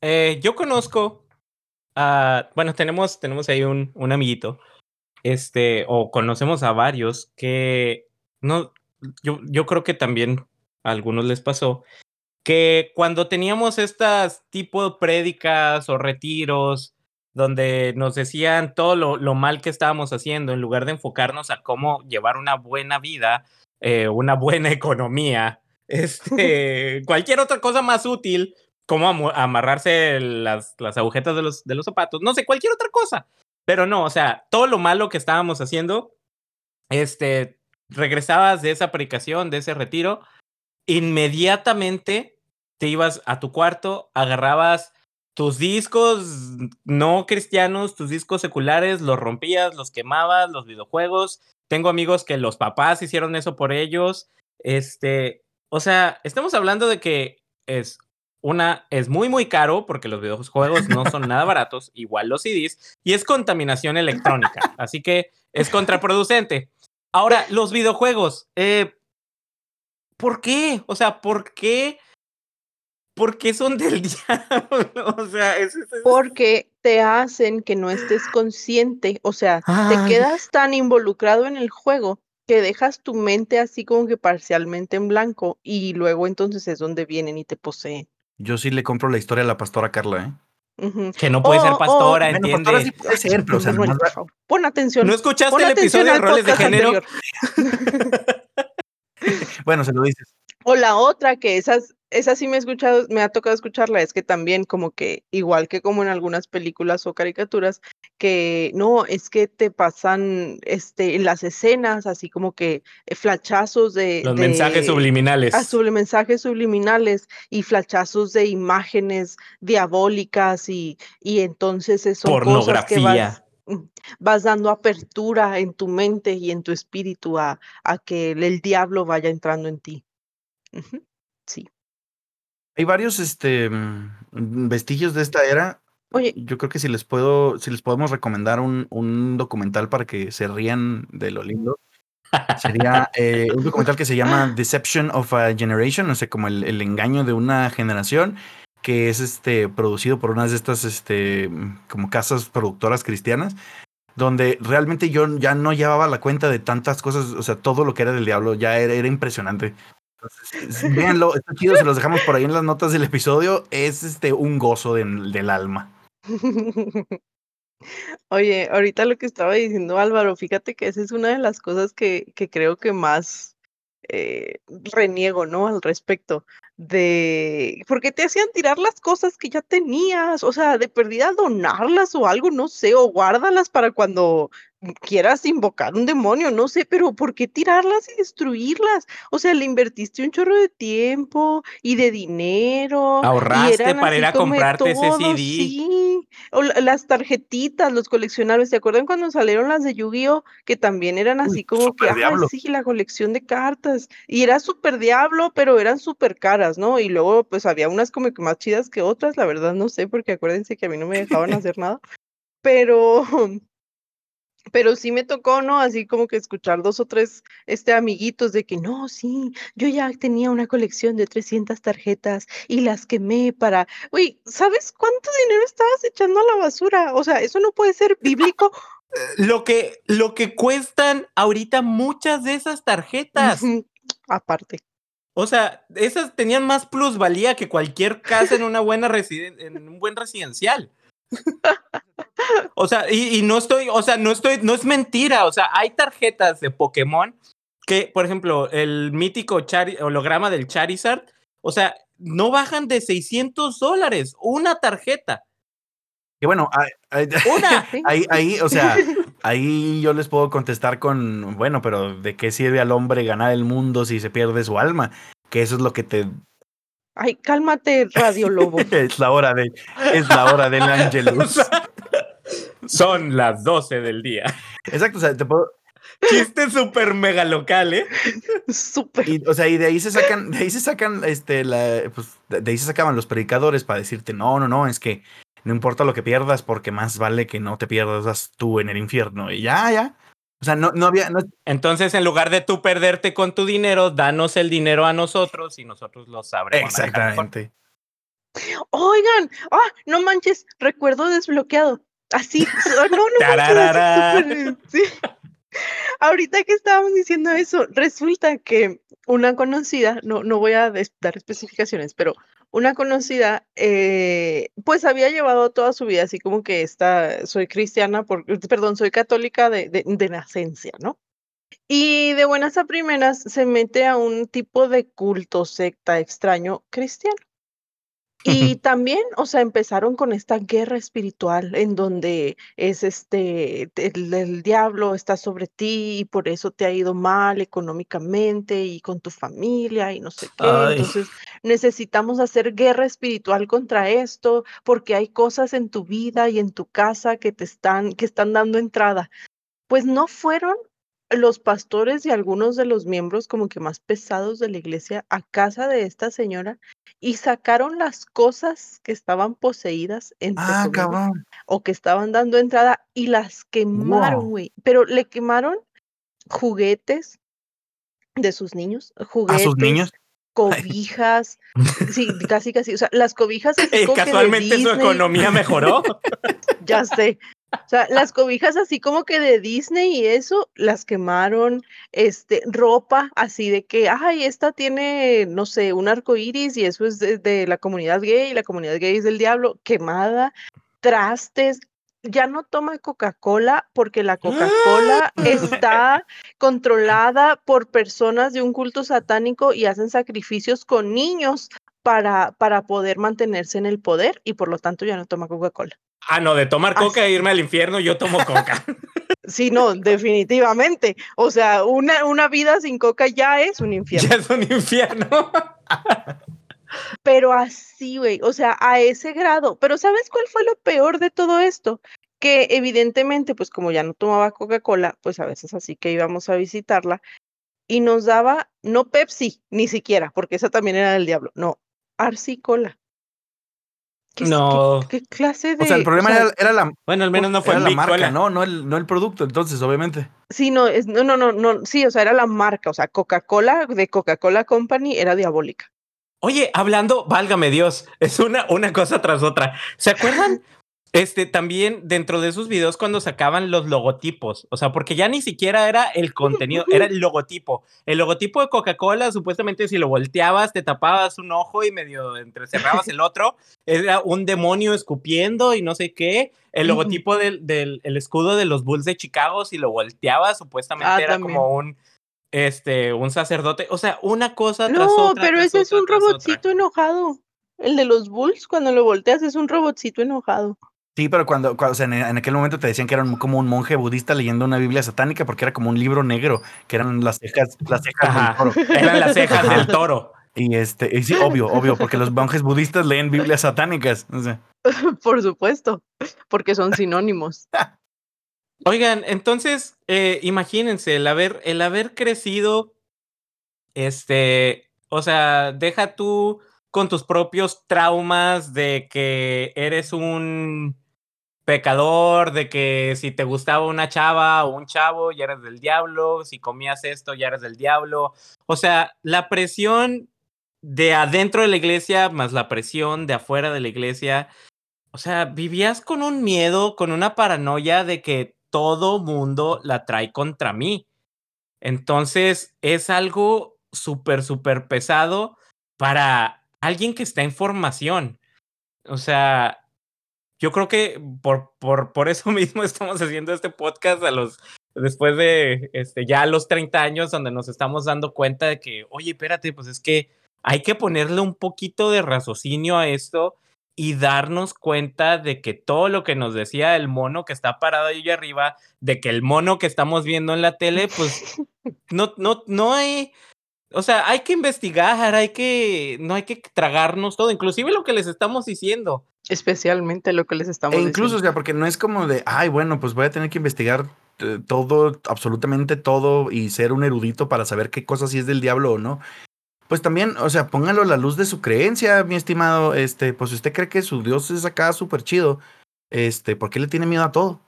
eh, yo conozco, a, bueno, tenemos, tenemos ahí un, un amiguito, este, o conocemos a varios que, no, yo, yo creo que también a algunos les pasó, que cuando teníamos estas tipo de prédicas o retiros, donde nos decían todo lo, lo mal que estábamos haciendo, en lugar de enfocarnos a cómo llevar una buena vida, eh, una buena economía, este, cualquier otra cosa más útil, como amarrarse las, las agujetas de los, de los zapatos, no sé, cualquier otra cosa. Pero no, o sea, todo lo malo que estábamos haciendo, este, regresabas de esa predicación, de ese retiro, inmediatamente te ibas a tu cuarto, agarrabas tus discos no cristianos, tus discos seculares, los rompías, los quemabas, los videojuegos. Tengo amigos que los papás hicieron eso por ellos. Este, o sea, estamos hablando de que es una, es muy, muy caro porque los videojuegos no son nada baratos, igual los CDs, y es contaminación electrónica, así que es contraproducente. Ahora, los videojuegos, eh, ¿por qué? O sea, ¿por qué? ¿Por qué son del diablo? O sea, es, es- es- Porque te hacen que no estés consciente, o sea, Ay. te quedas tan involucrado en el juego que dejas tu mente así como que parcialmente en blanco y luego entonces es donde vienen y te poseen. Yo sí le compro la historia a la pastora Carla, ¿eh? Que no puede Oh, ser oh, pastora, Bueno, entiende. pastora sí puede ser, pero o sea, Manuel, nomás por va- favor, Pon atención. ¿No escuchaste Pon el episodio de roles de género? bueno, se lo dices. O la otra, que esas, esa sí me he escuchado, me ha tocado escucharla, es que también como que, igual que como en algunas películas o caricaturas, que no, es que te pasan este, en las escenas, así como que eh, flachazos de, Los de- mensajes subliminales. a mensajes subliminales y flachazos de imágenes diabólicas y, y entonces eh, son cosas que Pornografía. vas, mm, vas dando apertura en tu mente y en tu espíritu a, a que el, el diablo vaya entrando en ti. Sí. Hay varios este mm, vestigios de esta era. Oye, Yo creo que si les puedo, si les podemos recomendar un, un documental para que se rían de lo lindo, sería eh, un documental que se llama Deception of a Generation, o sea, como el, el engaño de una generación, que es este producido por unas de estas este mm, como casas productoras cristianas, donde realmente yo ya no llevaba la cuenta de tantas cosas, o sea, todo lo que era del diablo ya era, era impresionante. Entonces, véanlo, está chido, se los dejamos por ahí en las notas del episodio, es este un gozo del- alma. oye, ahorita lo que estaba diciendo Álvaro, fíjate que esa es una de las cosas que, que creo que más eh, reniego, ¿no? Al respecto de, porque te hacían tirar las cosas que ya tenías, o sea, de perdida donarlas o algo, no sé, o guárdalas para cuando quieras invocar un demonio, no sé, pero ¿por qué tirarlas y destruirlas? O sea, le invertiste un chorro de tiempo y de dinero. Ahorraste para ir a comprarte ese CD. Sí, o la- las tarjetitas, los coleccionables, ¿se acuerdan cuando salieron las de Yu-Gi-Oh? Que también eran Uy, así como que, ah, sí, la colección de cartas. Y era súper diablo, pero eran súper caras, ¿no? Y luego, pues había unas como que más chidas que otras, la verdad no sé, porque acuérdense que a mí no me dejaban hacer nada. Pero, pero sí me tocó, ¿no? Así como que escuchar dos o tres este, amiguitos de que no, sí, yo ya tenía una colección de 300 tarjetas y las quemé para... Uy, ¿sabes cuánto dinero estabas echando a la basura? O sea, eso no puede ser bíblico. Lo que, lo que cuestan ahorita muchas de esas tarjetas. Aparte. O sea, esas tenían más plusvalía que cualquier casa en una buena en un buen residencial. O sea, y, y no estoy, o sea, no estoy, no es mentira. O sea, hay tarjetas de Pokémon que, por ejemplo, el mítico Chari- holograma del Charizard, o sea, no bajan de 600 dólares. Una tarjeta. Que bueno, ahí- ahí- Una. Ahí, ahí, o sea, ahí yo les puedo contestar con, bueno, pero ¿de qué sirve al hombre ganar el mundo si se pierde su alma? Que eso es lo que te... Ay, cálmate, Radio Lobo. Es la hora de... Es la hora del Angelus. Son las 12 del día. Exacto, o sea, te puedo... Chiste súper mega local, ¿eh? Súper. O sea, y de ahí se sacan, de ahí se sacan, este, la, pues, de ahí se sacaban los predicadores para decirte, no, no, no, es que no importa lo que pierdas, porque más vale que no te pierdas tú en el infierno. Y ya, ya. O sea, no, no había, no, Entonces, en lugar de tú perderte con tu dinero, danos el dinero a nosotros y nosotros lo sabremos. exactamente. Oigan, ah, no manches, recuerdo desbloqueado. Así, no, no sí. Ahorita que estábamos diciendo eso, resulta que una conocida, no, no voy a dar especificaciones, pero una conocida, eh, pues había llevado toda su vida así como que esta, soy cristiana, por, perdón, soy católica de, de, de nacencia, ¿no? Y de buenas a primeras se mete a un tipo de culto, secta extraño cristiano. Y también, o sea, empezaron con esta guerra espiritual en donde es este, el, el diablo está sobre ti y por eso te ha ido mal económicamente y con tu familia y no sé qué. Ay. Entonces necesitamos hacer guerra espiritual contra esto porque hay cosas en tu vida y en tu casa que te están, que están dando entrada. Pues no fueron los pastores y algunos de los miembros como que más pesados de la iglesia a casa de esta señora y sacaron las cosas que estaban poseídas entre Ah, comillas, o que estaban dando entrada y las quemaron, Wow. güey. Pero le quemaron juguetes de sus niños, ¿A juguetes, sus niños? cobijas, sí, casi casi, o sea, las cobijas así Eh, que casualmente su economía mejoró. ya sé, O sea, las cobijas así como que de Disney y eso, las quemaron, este, ropa así de que, ay, esta tiene, no sé, un arco iris y eso es de, de la comunidad gay, y la comunidad gay es del diablo, quemada, trastes, ya no toma Coca-Cola porque la Coca-Cola está controlada por personas de un culto satánico y hacen sacrificios con niños para, para poder mantenerse en el poder y por lo tanto ya no toma Coca-Cola. Ah, no, de tomar coca e irme al infierno, yo tomo coca. Sí, no, definitivamente. O sea, una, una vida sin coca ya es un infierno. ya es un infierno. Pero así, güey, o sea, a ese grado. Pero ¿sabes cuál fue lo peor de todo esto? Que evidentemente, pues como ya no tomaba Coca-Cola, pues a veces así que íbamos a visitarla y nos daba, no Pepsi, ni siquiera, porque esa también era del diablo, no, Arsi Cola. ¿Qué, es- qué- No. ¿Qué, clase de...? O sea, el problema sea, era, era la, Bueno, al menos no fue era la Big marca, Cola. ¿no? No el, no el producto, entonces, obviamente. Sí, no, es, no, no, no, no, sí, o sea, era la marca, o sea, Coca-Cola de Coca-Cola Company era diabólica. Oye, hablando, válgame Dios, es una, una cosa tras otra. ¿Se acuerdan? Este también dentro de esos videos cuando sacaban los logotipos, o sea, porque ya ni siquiera era el contenido, era el logotipo. El logotipo de Coca-Cola, supuestamente si lo volteabas, te tapabas un ojo y medio entrecerrabas el otro, era un demonio escupiendo y no sé qué. El logotipo del, del el escudo de los Bulls de Chicago, si lo volteabas, supuestamente Ah, era también. como un este un sacerdote, o sea, una cosa tras No, otra. pero tras ese es un tras otra. robotcito enojado. El de los Bulls, cuando lo volteas, es un robotcito enojado. Sí, pero cuando, cuando o sea, en, en aquel momento te decían que era como un monje budista leyendo una Biblia satánica porque era como un libro negro, que eran las cejas, las cejas del toro. eran las cejas del toro. Y este, y sí, obvio, obvio, porque los monjes budistas leen Biblias satánicas. o sea. Por supuesto, porque son sinónimos. Oigan, entonces, eh, imagínense, el haber, el haber crecido, este, o sea, deja tú con tus propios traumas de que eres un pecador, de que si te gustaba una chava o un chavo, ya eres del diablo, si comías esto, ya eres del diablo. O sea, la presión de adentro de la iglesia más la presión de afuera de la iglesia. O sea, vivías con un miedo, con una paranoia de que todo mundo la trae contra mí. Entonces, es algo súper, súper pesado para alguien que está en formación. O sea, yo creo que por, por, por eso mismo estamos haciendo este podcast a los, después de este, ya los 30 años, donde nos estamos dando cuenta de que, oye, espérate, pues es que hay que ponerle un poquito de raciocinio a esto y darnos cuenta de que todo lo que nos decía el mono que está parado ahí arriba, de que el mono que estamos viendo en la tele, pues no, no, no hay, o sea, hay que investigar, hay que, no hay que tragarnos todo, inclusive lo que les estamos diciendo. Especialmente lo que les estamos E incluso, o diciendo. sea, porque no es como de, ay, bueno, pues voy a tener que investigar eh, todo, absolutamente todo, y ser un erudito para saber qué cosa sí es del diablo o no. Pues también, o sea, póngalo a la luz de su creencia, mi estimado. Este, pues si usted cree que su Dios es acá súper chido, este, ¿por qué le tiene miedo a todo?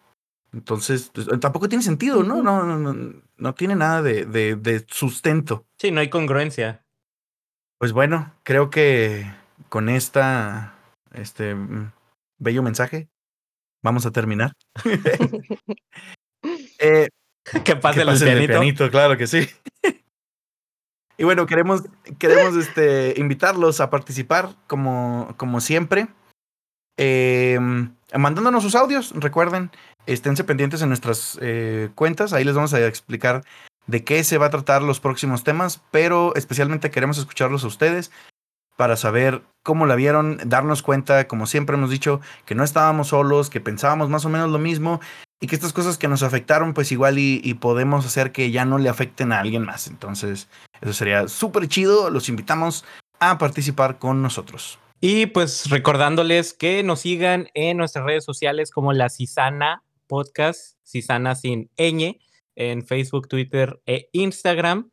Entonces, pues, tampoco tiene sentido, ¿no? No, no, no, no tiene nada de, de, de sustento. Sí, no hay congruencia. Pues bueno, creo que con esta, este bello mensaje, vamos a terminar. Eh, que pase que el pase el de pianito. pianito, claro que sí. y bueno, queremos, queremos este, invitarlos a participar como, como siempre. eh, mandándonos sus audios, recuerden, esténse pendientes en nuestras eh, cuentas, ahí les vamos a explicar de qué se va a tratar los próximos temas, pero especialmente queremos escucharlos a ustedes para saber cómo la vieron, darnos cuenta, como siempre hemos dicho, que no estábamos solos, que pensábamos más o menos lo mismo y que estas cosas que nos afectaron, pues igual y, podemos hacer que ya no le afecten a alguien más. Entonces, eso sería súper chido. Los invitamos a participar con nosotros. Y pues recordándoles que nos sigan en nuestras redes sociales como la Cisana Podcast, Cisana sin ñ, en Facebook, Twitter e Instagram.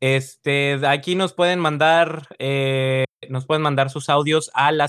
Este, aquí nos pueden mandar, eh, nos pueden mandar sus audios a la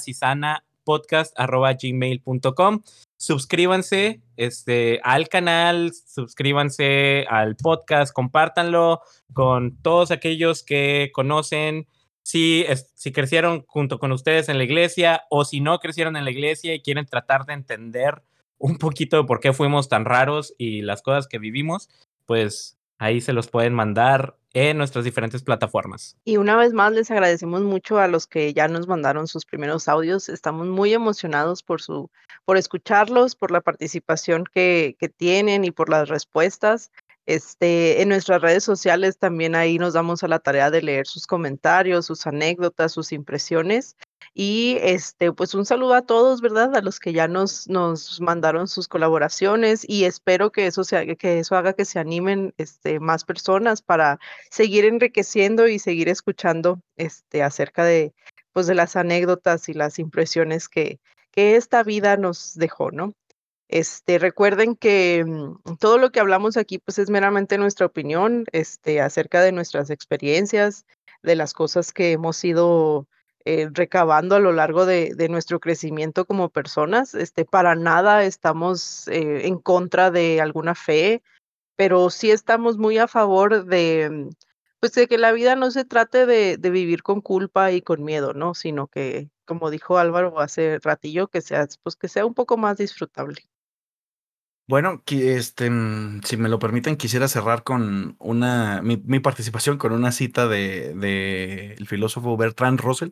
gmail.com. Suscríbanse este, al canal, suscríbanse al podcast, compártanlo con todos aquellos que conocen, si, es- si crecieron junto con ustedes en la iglesia o si no crecieron en la iglesia y quieren tratar de entender un poquito de por qué fuimos tan raros y las cosas que vivimos, pues ahí se los pueden mandar en nuestras diferentes plataformas. Y una vez más les agradecemos mucho a los que ya nos mandaron sus primeros audios. Estamos muy emocionados por su, por escucharlos, por la participación que, que tienen y por las respuestas. Este, en nuestras redes sociales también ahí nos damos a la tarea de leer sus comentarios, sus anécdotas, sus impresiones. Y este, pues un saludo a todos, ¿verdad? A los que ya nos, nos mandaron sus colaboraciones y espero que eso, sea, que eso haga que se animen este, más personas para seguir enriqueciendo y seguir escuchando este, acerca de, pues, de las anécdotas y las impresiones que, que esta vida nos dejó, ¿no? Este, recuerden que mm, todo lo que hablamos aquí pues es meramente nuestra opinión este, acerca de nuestras experiencias, de las cosas que hemos ido eh, recabando a lo largo de, de, nuestro crecimiento como personas. Este, para nada estamos eh, en contra de alguna fe, pero sí estamos muy a favor de, mm, pues, de que la vida no se trate de, de vivir con culpa y con miedo, ¿no? Sino que, como dijo Álvaro hace ratillo, que sea, pues, que sea un poco más disfrutable. Bueno, este, mm, si me lo permiten, quisiera cerrar con una mi, participación con una cita de, de, el filósofo Bertrand Russell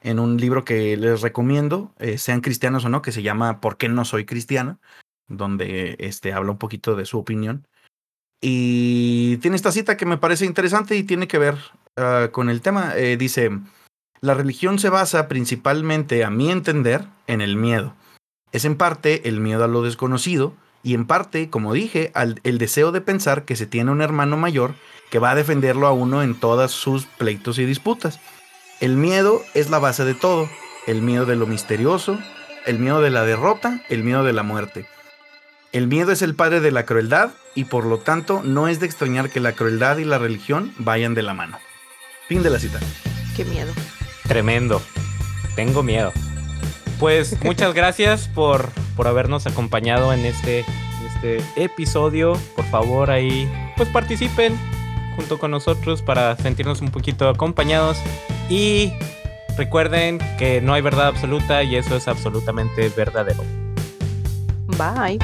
en un libro que les recomiendo, eh, sean cristianos o no, que se llama ¿Por qué no soy cristiano? donde este, habla un poquito de su opinión. Y tiene esta cita que me parece interesante y tiene que ver uh, con el tema. Eh, dice, la religión se basa principalmente, a mi entender, en el miedo. Es en parte el miedo a lo desconocido, y en parte, como dije, al, el deseo de pensar que se tiene un hermano mayor que va a defenderlo a uno en todas sus pleitos y disputas. El miedo es la base de todo, el miedo de lo misterioso, el miedo de la derrota, el miedo de la muerte. El miedo es el padre de la crueldad y por lo tanto no es de extrañar que la crueldad y la religión vayan de la mano. Fin de la cita. Qué miedo. Tremendo. Tengo miedo. Pues muchas gracias por, por habernos acompañado en este, este episodio. Por favor, ahí pues participen junto con nosotros para sentirnos un poquito acompañados. Y recuerden que no hay verdad absoluta y eso es absolutamente verdadero. Bye.